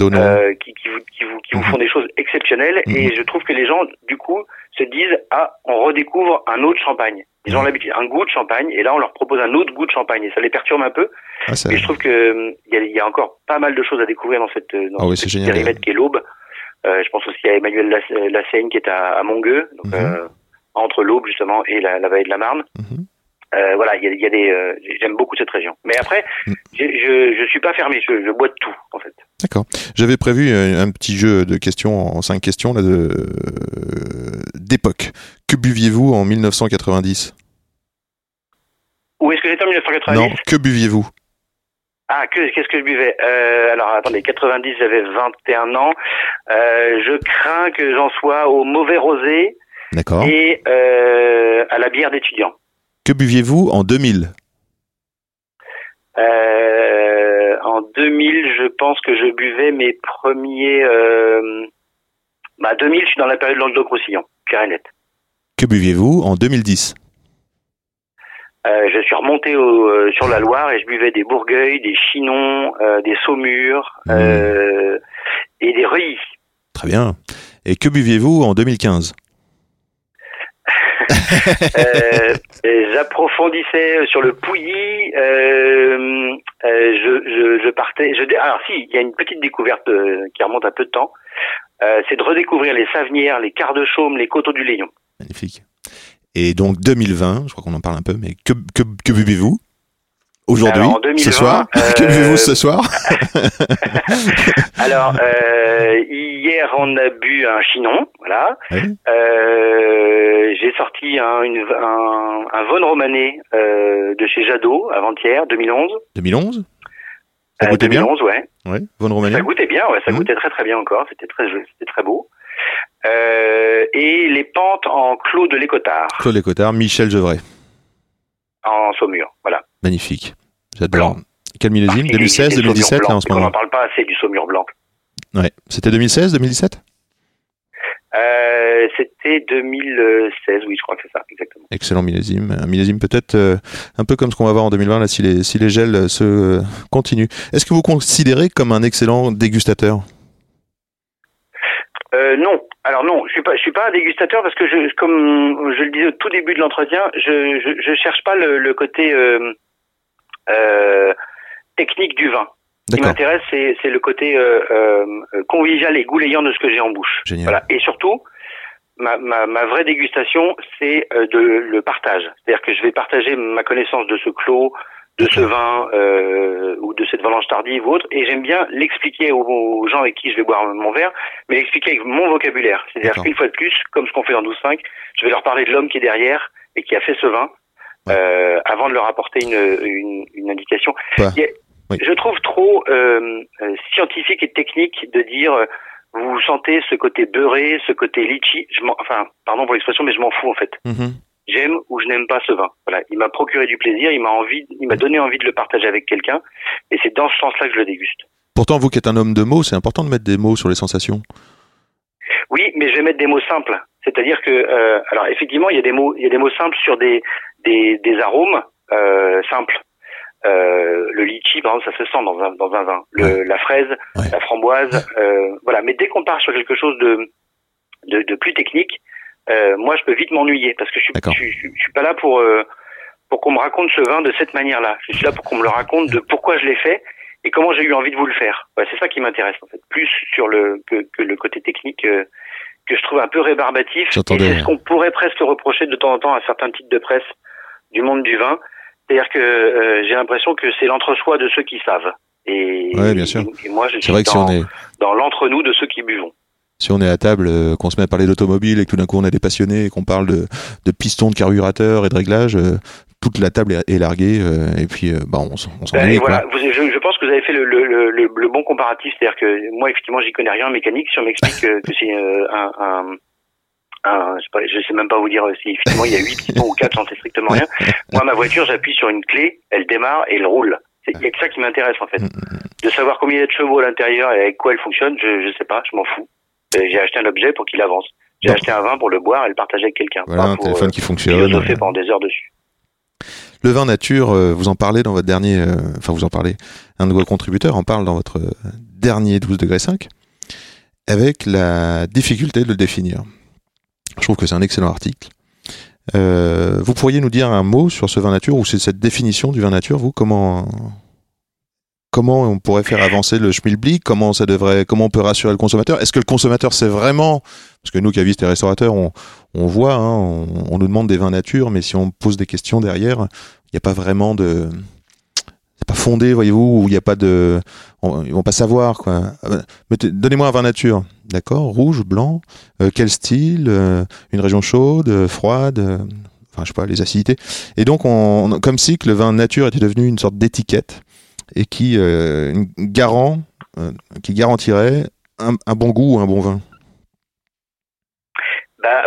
euh, qui, qui, vous, qui, vous, qui vous Mhm. font des choses exceptionnelles. Mhm. Et je trouve que les gens, du coup, se disent ah, on redécouvre un autre champagne. Ils ont Mhm. l'habitude un goût de champagne, et là on leur propose un autre goût de champagne, et ça les perturbe un peu. Ah, Et je trouve que hum, il y, a, il y a encore pas mal de choses à découvrir dans cette dans Ah oui, ce c'est petit génial. périmètre qui est l'Aube. Euh, je pense aussi à Emmanuel Lass- euh, Lassaigne qui est à, à Mongueux, donc, Mhm. euh, entre l'Aube justement et la, la vallée de la Marne. Mhm. Euh, voilà, il y a, il y a des, euh, j'aime beaucoup cette région. Mais après, j'ai- je je suis pas fermé, je, je bois de tout en fait. D'accord. J'avais prévu euh, un petit jeu de questions en cinq questions là de euh, d'époque. Que buviez-vous en 1990 Où est-ce que j'étais en 1990 Non, que buviez-vous? Ah, que qu'est-ce que je buvais? Euh, Alors attendez, 90, j'avais 21 ans. Euh, je crains que j'en sois au mauvais rosé D'accord. et euh, à la bière d'étudiant. Que buviez-vous en 2000 Euh, en 2000, je pense que je buvais mes premiers. Bah 2000, je suis dans la période Languedoc-Roussillon, Que buviez-vous en 2010 Euh, je suis remonté au, euh, sur la Loire et je buvais des Bourgueil, des Chinons, euh, des Saumur Mmh. et des Reuilly. Très bien. Et que buviez-vous en 2015 Euh, et J'approfondissais sur le Pouilly. Euh, euh, je, partais. Alors si, il y a une petite découverte euh, qui remonte un peu de temps. Euh, c'est de redécouvrir les Savenières, les Quarts de Chaume, les Coteaux du Léon. Magnifique. Et donc 2020, je crois qu'on en parle un peu, mais que buvez-vous aujourd'hui, Alors, en 2020, ce soir Que euh, buvez-vous ce soir Alors euh, hier on a bu un chinon, voilà. Oui. Euh, J'ai sorti un, une, un, un Von Romané euh, de chez Jadot avant-hier, 2011. 2011 Ça Euh, goûtait bien 2011, ouais. Oui. Von Romané Ça goûtait bien, ouais, ça Mhm. goûtait très très bien encore. C'était très c'était très beau. Euh, et les pentes en clos de l'Écotard, Claude Lécotard, Michel Gevray. en Saumur, voilà. Magnifique. J'adore. Blanc. Quel millésime Parce qu'il 2016, existe des 2017 Saumur là en ce mais On moment n'en parle pas assez du Saumur blanc. Ouais. C'était 2016, 2017 Euh, C'était 2016, oui, je crois que c'est ça, exactement. Excellent millésime. Un millésime peut-être euh, un peu comme ce qu'on va voir en 2020 là, si les, si les gels euh, se euh, continuent. Est-ce que vous considérez comme un excellent dégustateur? Euh, non. Alors non, je suis pas, je suis pas un dégustateur parce que je, comme je le disais au tout début de l'entretien, je, je, je cherche pas le, le côté technique du vin. Ce qui m'intéresse, c'est, c'est le côté euh, euh, convivial et goulayant de ce que j'ai en bouche. Génial. Voilà. Et surtout, ma, ma, ma vraie dégustation, c'est euh, de le partage. C'est-à-dire que je vais partager ma connaissance de ce clos, de ce vin euh, ou de cette vendange tardive ou autre, et j'aime bien l'expliquer aux, aux gens avec qui je vais boire mon verre, mais l'expliquer avec mon vocabulaire. C'est-à-dire qu'une fois de plus, comme ce qu'on fait dans 12.5, je vais leur parler de l'homme qui est derrière et qui a fait ce vin. Ouais. euh, avant de leur apporter une, une, une indication. Oui. Je trouve trop euh, euh, scientifique et technique de dire vous sentez ce côté beurré, ce côté litchi. Je enfin, pardon pour l'expression, mais je m'en fous en fait. Mhm. J'aime ou je n'aime pas ce vin. Voilà, il m'a procuré du plaisir, il m'a envie, il m'a donné envie de le partager avec quelqu'un, et c'est dans ce sens-là que je le déguste. Pourtant, vous qui êtes un homme de mots, c'est important de mettre des mots sur les sensations. Oui, mais je vais mettre des mots simples. C'est-à-dire que, euh, alors effectivement, il y a des mots, il y a des mots simples sur des des, des arômes euh, simples. Euh, le litchi, par exemple, ça se sent dans un dans un vin. Le, La fraise, Ouais. la framboise, euh, voilà. Mais dès qu'on part sur quelque chose de de, de plus technique, euh, moi, je peux vite m'ennuyer parce que je suis je, suis- je suis pas là pour euh, pour qu'on me raconte ce vin de cette manière-là. Je suis là pour qu'on me le raconte de pourquoi je l'ai fait et comment j'ai eu envie de vous le faire. Ouais, c'est ça qui m'intéresse en fait, plus sur le que, que le côté technique euh, que je trouve un peu rébarbatif. Et c'est ce qu'on pourrait presque reprocher de temps en temps à certains titres de presse du monde du vin. C'est-à-dire que euh, j'ai l'impression que c'est l'entre-soi de ceux qui savent. Et, Ouais, bien sûr. et, et moi, je suis vrai que si dans, on est, dans l'entre-nous de ceux qui buvons. si on est à table, euh, qu'on se met à parler d'automobile et que tout d'un coup on est des passionnés et qu'on parle de, de pistons, de carburateur et de réglage, euh, toute la table est, est larguée euh, et puis euh, bah, on, on s'en Ben, voilà, vous, je, je pense que vous avez fait le, le, le, le- bon comparatif, c'est-à-dire que moi effectivement j'y connais rien en mécanique. Si on m'explique que, que c'est euh, un, un, un- je je sais même pas vous dire si effectivement il y a huit pistons ou quatre, j'en sais strictement rien. Moi ma voiture, j'appuie sur une clé, elle démarre et elle roule. C'est- Il y a que ça qui m'intéresse en fait, de savoir combien il y a de chevaux à l'intérieur et avec quoi elle fonctionne. Je, je sais pas, je m'en fous. Euh, J'ai acheté un objet pour qu'il avance. J'ai acheté un vin pour le boire et le partager avec quelqu'un. Voilà, un pour, téléphone euh, qui fonctionne. philosopher euh, pendant des heures dessus. Le vin nature, euh, vous en parlez dans votre dernier, euh, enfin vous en parlez, un de vos contributeurs en parle dans votre euh, dernier 12 degrés 5, avec la difficulté de le définir. Je trouve que c'est un excellent article. Euh, vous pourriez nous dire un mot sur ce vin nature ou c'est cette définition du vin nature, vous? Comment comment on pourrait faire avancer le schmilblick? Comment ça devrait Comment on peut rassurer le consommateur? Est-ce que le consommateur sait vraiment? Parce que nous, cavistes et restaurateurs, on, on voit, hein, on, on nous demande des vins nature, mais si on pose des questions derrière, il n'y a pas vraiment de fondé voyez-vous ou il n'y a pas de ils vont pas savoir quoi. Donnez-moi un vin nature. D'accord? Rouge blanc euh, quel style euh, une région chaude euh, froide enfin je sais pas les acidités. Et donc on, comme si le vin nature était devenu une sorte d'étiquette et qui garant qui garantirait un, bon goût un bon vin. Bah,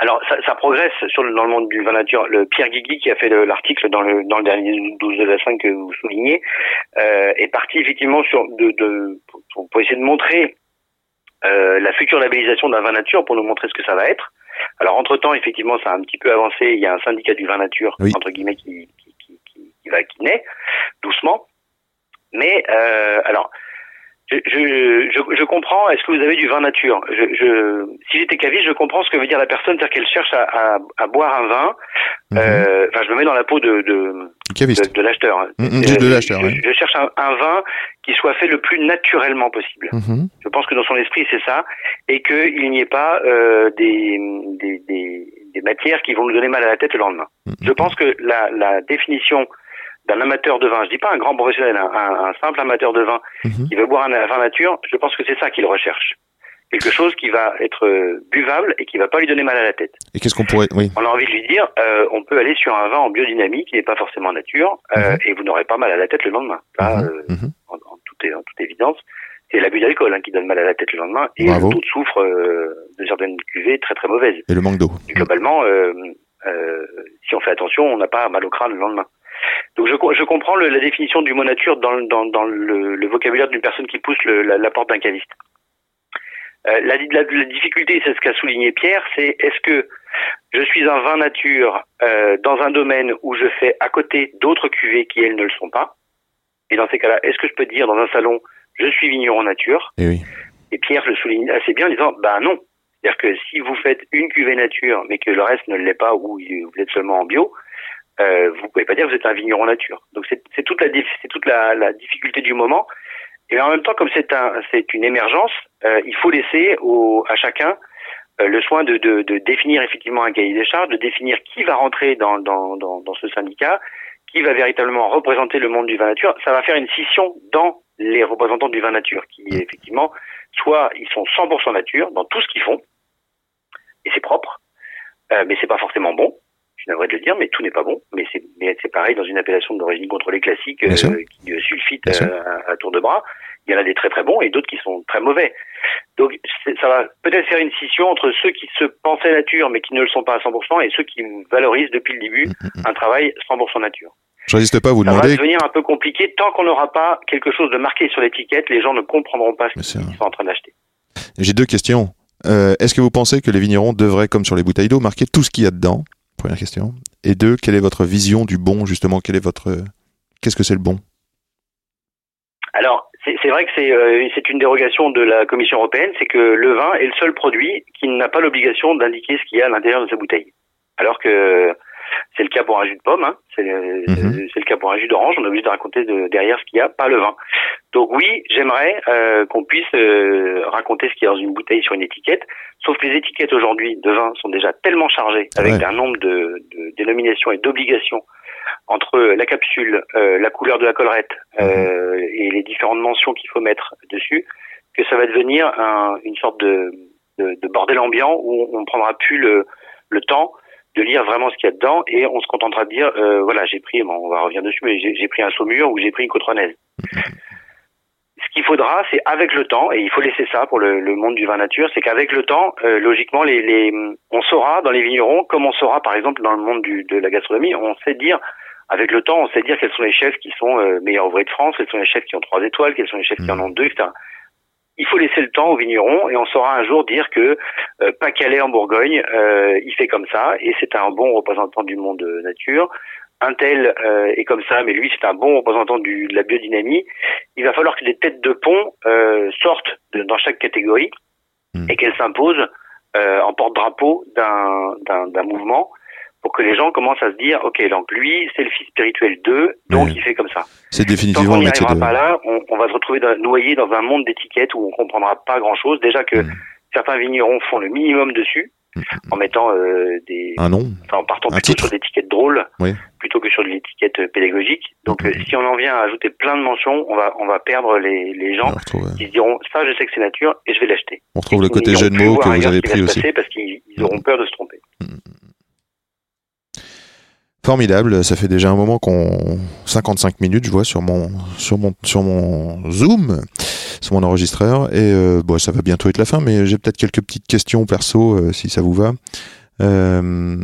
alors, ça, ça progresse sur le, dans le monde du vin nature. Le Pierre Guigui, qui a fait le- l'article dans le, dans le dernier 12 de la 5 que vous soulignez, euh, est parti effectivement sur de, de, pour, pour essayer de montrer euh, la future labellisation d'un vin nature, pour nous montrer ce que ça va être. Alors, entre-temps, effectivement, ça a un petit peu avancé. Il y a un syndicat du vin nature, Oui. entre guillemets, qui, qui, qui, qui, qui va, qui naît doucement. Mais, euh, alors, je, je, je, comprends. Est-ce que vous avez du vin nature? Je, je, Si j'étais caviste, je comprends ce que veut dire la personne, c'est-à-dire qu'elle cherche à, à, à boire un vin. Mhm. Euh, Enfin, je me mets dans la peau de, de, de, de l'acheteur. Mhm, de l'acheteur, je, oui. je cherche un, un vin qui soit fait le plus naturellement possible. Mhm. Je pense que dans son esprit, c'est ça, et qu'il n'y ait pas euh, des, des, des, des matières qui vont nous donner mal à la tête le lendemain. Je pense que la, la définition d'un amateur de vin, je dis pas un grand professionnel, un, un- un simple amateur de vin Mhm. qui veut boire un vin nature, je pense que c'est ça qu'il recherche. Quelque chose qui va être euh, buvable et qui va pas lui donner mal à la tête. et qu'est-ce qu'on pourrait oui On a envie de lui dire, euh, on peut aller sur un vin en biodynamie qui n'est pas forcément nature, euh, Mhm. et vous n'aurez pas mal à la tête le lendemain. Là, Mhm. euh, Mhm. en, en toute, en toute évidence, c'est l'abus d'alcool hein, qui donne mal à la tête le lendemain, et Bravo. le taux de soufre de certaines cuvées très très mauvaises. et le manque d'eau globalement, si on fait attention, on n'a pas mal au crâne le lendemain. Donc je, co- je comprends le- la définition du mot nature dans, le- dans, dans le, le vocabulaire d'une personne qui pousse le- la, la porte d'un caviste. Euh, la, la- la difficulté, c'est ce qu'a souligné Pierre, c'est est-ce que je suis un vin nature euh, dans un domaine où je fais à côté d'autres cuvées qui elles ne le sont pas? Et dans ces cas-là, est-ce que je peux dire dans un salon je suis vigneron nature? Et oui et Pierre le souligne assez bien en disant, bah non. C'est-à-dire que si vous faites une cuvée nature, mais que le reste ne l'est pas, ou vous êtes seulement en bio, euh, vous pouvez pas dire que vous êtes un vigneron nature. Donc c'est toute la difficulté du moment. Et en même temps, comme c'est un c'est une émergence, euh, il faut laisser à chacun euh, le soin de, définir effectivement un cahier des charges, de définir qui va rentrer dans ce syndicat, qui va véritablement représenter le monde du vin nature. Ça va faire une scission dans les représentants du vin nature, qui effectivement, soit ils sont 100% nature dans tout ce qu'ils font, et c'est propre, euh, mais c'est pas forcément bon. Je suis navré de le dire, mais tout n'est pas bon. Mais c'est mais c'est pareil dans une appellation d'origine contrôlée classique euh, qui euh, sulfite euh, à, à tour de bras. Il y en a des très très bons et d'autres qui sont très mauvais. Donc ça va peut-être faire une scission entre ceux qui se pensaient nature mais qui ne le sont pas à 100% et ceux qui valorisent depuis le début un travail 100% nature. je résiste pas à vous Ça va demander devenir un peu compliqué tant qu'on n'aura pas quelque chose de marqué sur l'étiquette. Les gens ne comprendront pas ce qu'ils sont en train d'acheter. J'ai deux questions. Euh, Est-ce que vous pensez que les vignerons devraient, comme sur les bouteilles d'eau, marquer tout ce qu'il y a dedans? Première question. Et deux, quelle est votre vision du bon, justement? Est votre Qu'est-ce que c'est le bon? Alors, c'est vrai que euh, c'est une dérogation de la Commission européenne, c'est que le vin est le seul produit qui n'a pas l'obligation d'indiquer ce qu'il y a à l'intérieur de sa bouteille. Alors que C'est le cas pour un jus de pomme, hein. c'est le, Mhm. c'est le cas pour un jus d'orange. On est obligé de raconter de- derrière ce qu'il y a, pas le vin. Donc oui, j'aimerais euh, qu'on puisse euh, raconter ce qu'il y a dans une bouteille sur une étiquette. Sauf que les étiquettes aujourd'hui de vin sont déjà tellement chargées avec Ouais. un nombre de, de dénominations et d'obligations entre la capsule, euh, la couleur de la collerette euh, et les différentes mentions qu'il faut mettre dessus, que ça va devenir un- une sorte de, de, de bordel ambiant où on ne prendra plus le, le temps de lire vraiment ce qu'il y a dedans et on se contentera de dire euh, voilà j'ai pris bon, on va revenir dessus mais j'ai pris un saumur ou j'ai pris une cotronnelle. Ce qu'il faudra, c'est avec le temps, et il faut laisser ça pour le, le monde du vin nature, c'est qu'avec le temps, euh, logiquement, les, les, on saura dans les vignerons, comme on saura par exemple dans le monde du, de la gastronomie, on sait dire, avec le temps, on sait dire quels sont les chefs qui sont euh, meilleurs ouvriers de France, quels sont les chefs qui ont trois étoiles, quels sont les chefs qui en ont deux, etc. Il faut laisser le temps aux vignerons et on saura un jour dire que euh, Pas-Calais en Bourgogne, euh, il fait comme ça et c'est un bon représentant du monde euh, nature. Un tel euh, est comme ça, mais lui c'est un bon représentant du, de la biodynamie. Il va falloir que des têtes de pont euh, sortent de- dans chaque catégorie Mm. et qu'elles s'imposent euh, en porte-drapeau d'un mouvement pour que les gens commencent à se dire ok donc lui c'est le fils spirituel d'eux donc il fait comme ça. C'est définitivement le métier de. pas là, on, on va se retrouver dans- noyé dans un monde d'étiquettes où on comprendra pas grand-chose. Déjà que Mm. certains vignerons font le minimum dessus, en mettant euh, des, Un nom. enfin, en partant plutôt sur des étiquettes drôles, Oui. plutôt que sur de l'étiquette euh, pédagogique. Donc, Mm, euh, si on en vient à ajouter plein de mentions, on va on va perdre les, les gens retrouve, qui se diront ça, je sais que c'est nature et je vais l'acheter. on retrouve le côté n'iront jeu de plus mots voir que vous avez pris aussi. parce qu'ils ils auront peur de se tromper. Formidable, ça fait déjà un moment qu'on 55 minutes, je vois sur mon sur mon sur mon Zoom, sur mon enregistreur et euh, bon, ça va bientôt être la fin mais j'ai peut-être quelques petites questions perso euh, si ça vous va. Euh,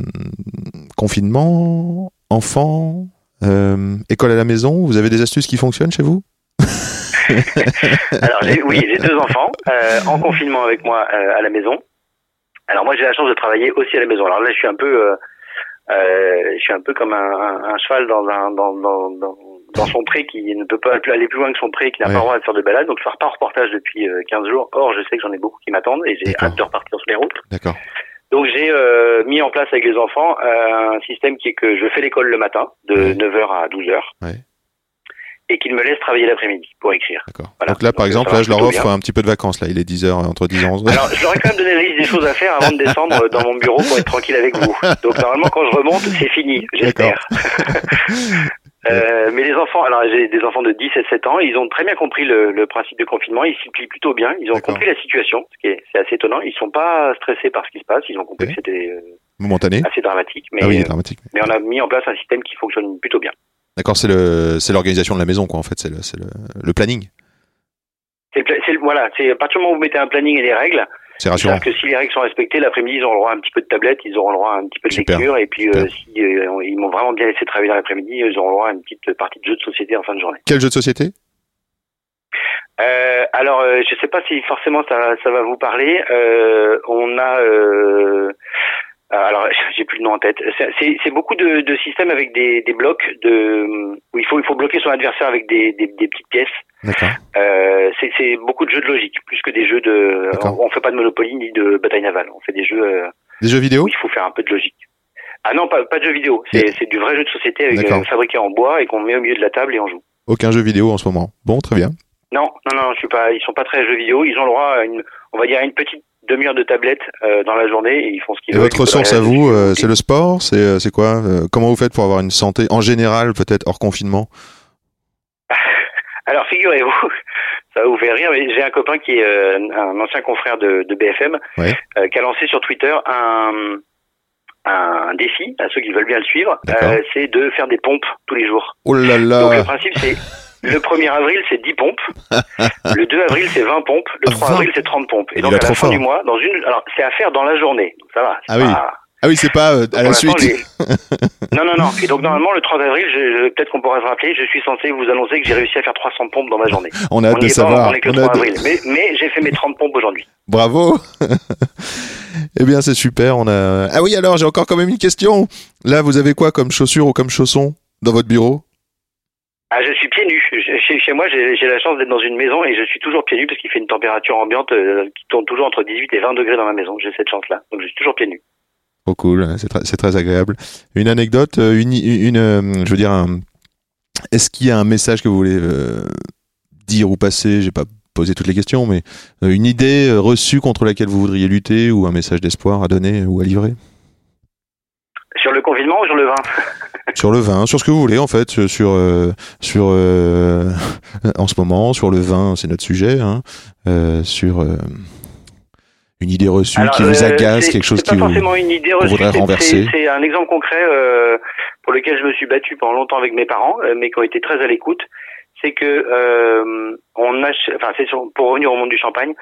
confinement, enfants, euh, école à la maison, vous avez des astuces qui fonctionnent chez vous? Alors oui, j'ai deux enfants euh, en confinement avec moi à la maison. Alors moi j'ai la chance de travailler aussi à la maison. Alors là je suis un peu, je suis un peu comme un, un- un cheval dans un dans, dans, dans, dans son pré qui ne peut pas aller plus loin que son pré, qui n'a Ouais. pas le droit de faire de balade. Donc je fais pas en reportage depuis euh, 15 jours. Or je sais que j'en ai beaucoup qui m'attendent et j'ai hâte de repartir sur les routes. D'accord. Donc j'ai euh, mis en place avec les enfants euh, un système qui est que je fais l'école le matin de Ouais. 9h à 12h. Ouais. Et qu'ils me laissent travailler l'après-midi pour écrire. D'accord. Voilà. Donc là par Donc, exemple, là je leur offre un petit peu de vacances là, il est 10h entre 10 et 11. Alors, je leur ai quand même donné la liste des choses à faire avant de descendre dans mon bureau pour être tranquille avec vous. Donc, normalement, quand je remonte, c'est fini, j'espère. Euh, mais les enfants, alors j'ai des enfants de 10 et 7 ans, ils ont très bien compris le, le principe de confinement, ils s'y plient plutôt bien, ils ont compris la situation, ce qui est c'est assez étonnant, ils sont pas stressés par ce qui se passe, ils ont compris que c'était euh, Momentané. assez dramatique, mais, Ah oui, est euh, dramatique. mais on a mis en place un système qui fonctionne plutôt bien. D'accord, c'est le c'est l'organisation de la maison quoi en fait, c'est le c'est le, le planning. C'est voilà, c'est à partir du moment où vous mettez un planning et des règles, C'est rassurant. Que si les règles sont respectées, l'après-midi, ils auront le droit à un petit peu de tablette, ils auront le droit à un petit peu de Super. lecture, et puis euh, si euh, ils m'ont vraiment bien laissé travailler l'après-midi, ils auront le droit à une petite partie de jeu de société en fin de journée. Quel jeu de société? Euh, alors, euh, je sais pas si forcément ça, ça va vous parler. Euh, on a, alors j'ai plus le nom en tête. C'est- beaucoup de, de systèmes avec des, des blocs de où il faut il faut bloquer son adversaire avec des, des, des petites pièces. D'accord. Euh, c'est beaucoup de jeux de logique, plus que des jeux de. On, on fait pas de Monopoly ni de bataille navale. On fait des jeux. euh, Des jeux vidéo où il faut faire un peu de logique. Ah non, pas, pas de jeux vidéo. C'est du vrai jeu de société avec, euh, fabriqué en bois et qu'on met au milieu de la table et on joue. Aucun jeu vidéo en ce moment. Bon, très bien. Non, non, non, je suis pas. Ils sont pas très jeux vidéo. Ils ont le droit à une, on va dire, à une petite demi-heure de tablette euh, dans la journée et ils font ce qu'ils Et veulent. votre Ils peuvent ressource à vous, euh, c'est le sport C'est euh, c'est quoi Euh, Comment vous faites pour avoir une santé en général, peut-être hors confinement? Alors figurez-vous, ça va vous faire rire, mais j'ai un copain qui est un ancien confrère de, de BFM, Ouais. qui a lancé sur Twitter un, un défi à ceux qui veulent bien le suivre. C'est de faire des pompes tous les jours. Oh là Donc le là principe c'est le 1er avril c'est 10 pompes, le 2 avril c'est 20 pompes, le 3 20. avril c'est 30 pompes. Et donc à la fin fort. du mois, dans une alors c'est à faire dans la journée. Donc ça va. Ah oui. Ah oui, c'est pas euh, à la suite. les- non non non. Et donc normalement le 3 avril, je, je- peut-être qu'on pourra se rappeler, je suis censé vous annoncer que j'ai réussi à faire 300 pompes dans ma journée. On a hâte on de pas, savoir. on est que le On a 3 hâte de- avril. Mais, mais j'ai fait mes 30 pompes aujourd'hui. Bravo Eh bien, c'est super. On a. Ah oui, alors j'ai encore quand même une question. Là, vous avez quoi comme chaussures ou comme chaussons dans votre bureau? Ah, je suis pieds nus. Je- Chez, chez moi, j'ai la chance d'être dans une maison et je suis toujours pieds nus parce qu'il fait une température ambiante euh, qui tourne toujours entre 18 et 20 degrés dans ma maison. J'ai cette chance-là. Donc je suis toujours pieds nus. Trop cool, c'est très, c'est très agréable. Une anecdote, euh, une, une, euh, je veux dire, un- est-ce qu'il y a un message que vous voulez euh, dire ou passer? J'ai pas posé toutes les questions, mais une idée reçue contre laquelle vous voudriez lutter ou un message d'espoir à donner ou à livrer? Sur le confinement ou sur le vin? Sur le vin, sur ce que vous voulez en fait, sur sur, euh, sur euh, en ce moment, sur le vin, c'est notre sujet, hein, euh, sur euh, une idée reçue Alors, qui vous euh, agace, quelque chose qui vous une idée reçue. voudrait renverser. C'est un exemple concret euh, pour lequel je me suis battu pendant longtemps avec mes parents, mais qui ont été très à l'écoute. C'est que euh, on achète, enfin c'est pour revenir au monde du champagne,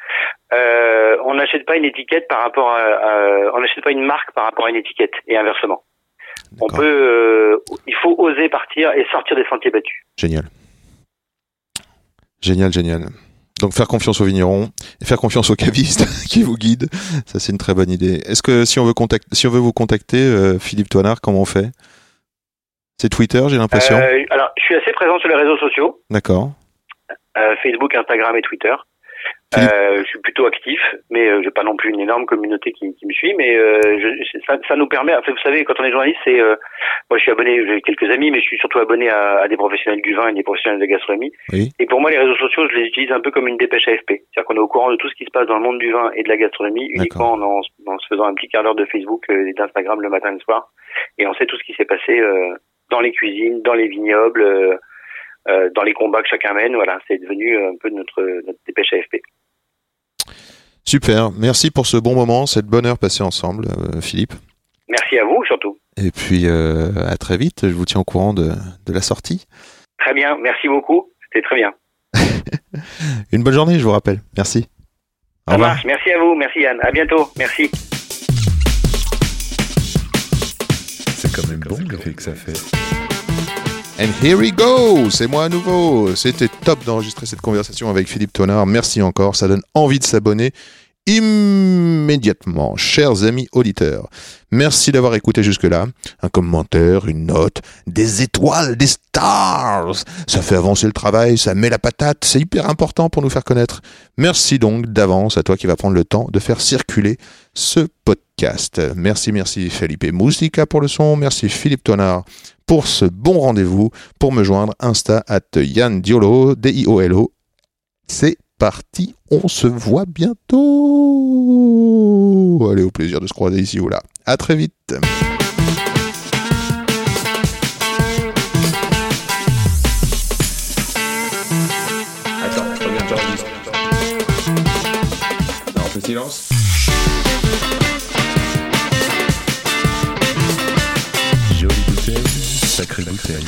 euh, on n'achète pas une étiquette par rapport à, à- on n'achète pas une marque par rapport à une étiquette et inversement. On peut, euh, il faut oser partir et sortir des sentiers battus. Génial. Génial, génial. Donc faire confiance aux vignerons et faire confiance aux cavistes qui vous guident, ça c'est une très bonne idée. Est-ce que si on veut contact- si on veut vous contacter, euh, Philippe Toinard, comment on fait? C'est Twitter, j'ai l'impression. Euh, alors, je suis assez présent sur les réseaux sociaux, D'accord. Facebook, Instagram et Twitter. Euh, je suis plutôt actif, mais euh, j'ai pas non plus une énorme communauté qui, qui me suit, mais euh, je- ça, ça nous permet. Enfin, vous savez, quand on est journaliste, c'est euh, moi je suis abonné, j'ai quelques amis, mais je suis surtout abonné à, à des professionnels du vin et des professionnels de la gastronomie. Oui. Et pour moi, les réseaux sociaux, je les utilise un peu comme une dépêche AFP, c'est-à-dire qu'on est au courant de tout ce qui se passe dans le monde du vin et de la gastronomie uniquement en, en, en se faisant un petit quart d'heure de Facebook euh, et d'Instagram le matin et le soir, et on sait tout ce qui s'est passé euh, dans les cuisines, dans les vignobles. euh, euh, dans les combats que chacun mène, voilà, c'est devenu un peu notre, notre dépêche AFP. Super. Merci pour ce bon moment, cette bonne heure passée ensemble, euh, Philippe. Merci à vous surtout. Et puis euh, à très vite. Je vous tiens au courant de, de la sortie. Très bien, merci beaucoup. C'était très bien. Une bonne journée, je vous rappelle. Merci. Au Ça revoir. marche. Merci à vous. Merci Yann. À bientôt. Merci. C'est quand même bon l'effet que ça fait. And here we go, c'est moi à nouveau. C'était top d'enregistrer cette conversation avec Philippe Tonard. Merci encore, ça donne envie de s'abonner immédiatement, chers amis auditeurs. Merci d'avoir écouté jusque-là. Un commentaire, une note, des étoiles, des stars. Ça fait avancer le travail, ça met la patate, c'est hyper important pour nous faire connaître. Merci donc d'avance à toi qui va prendre le temps de faire circuler ce podcast. Merci, merci Felipe Musica pour le son, merci Philippe Tonard pour ce bon rendez-vous. Pour me joindre, Insta at Yann Diolo, D-I-O-L-O. C'est parti, on se voit bientôt. Allez, au plaisir de se croiser ici ou là. À très vite. Attends, regarde, j'enregistre. Non, on fait silence. Jolie bouteille, sacrée bouteille.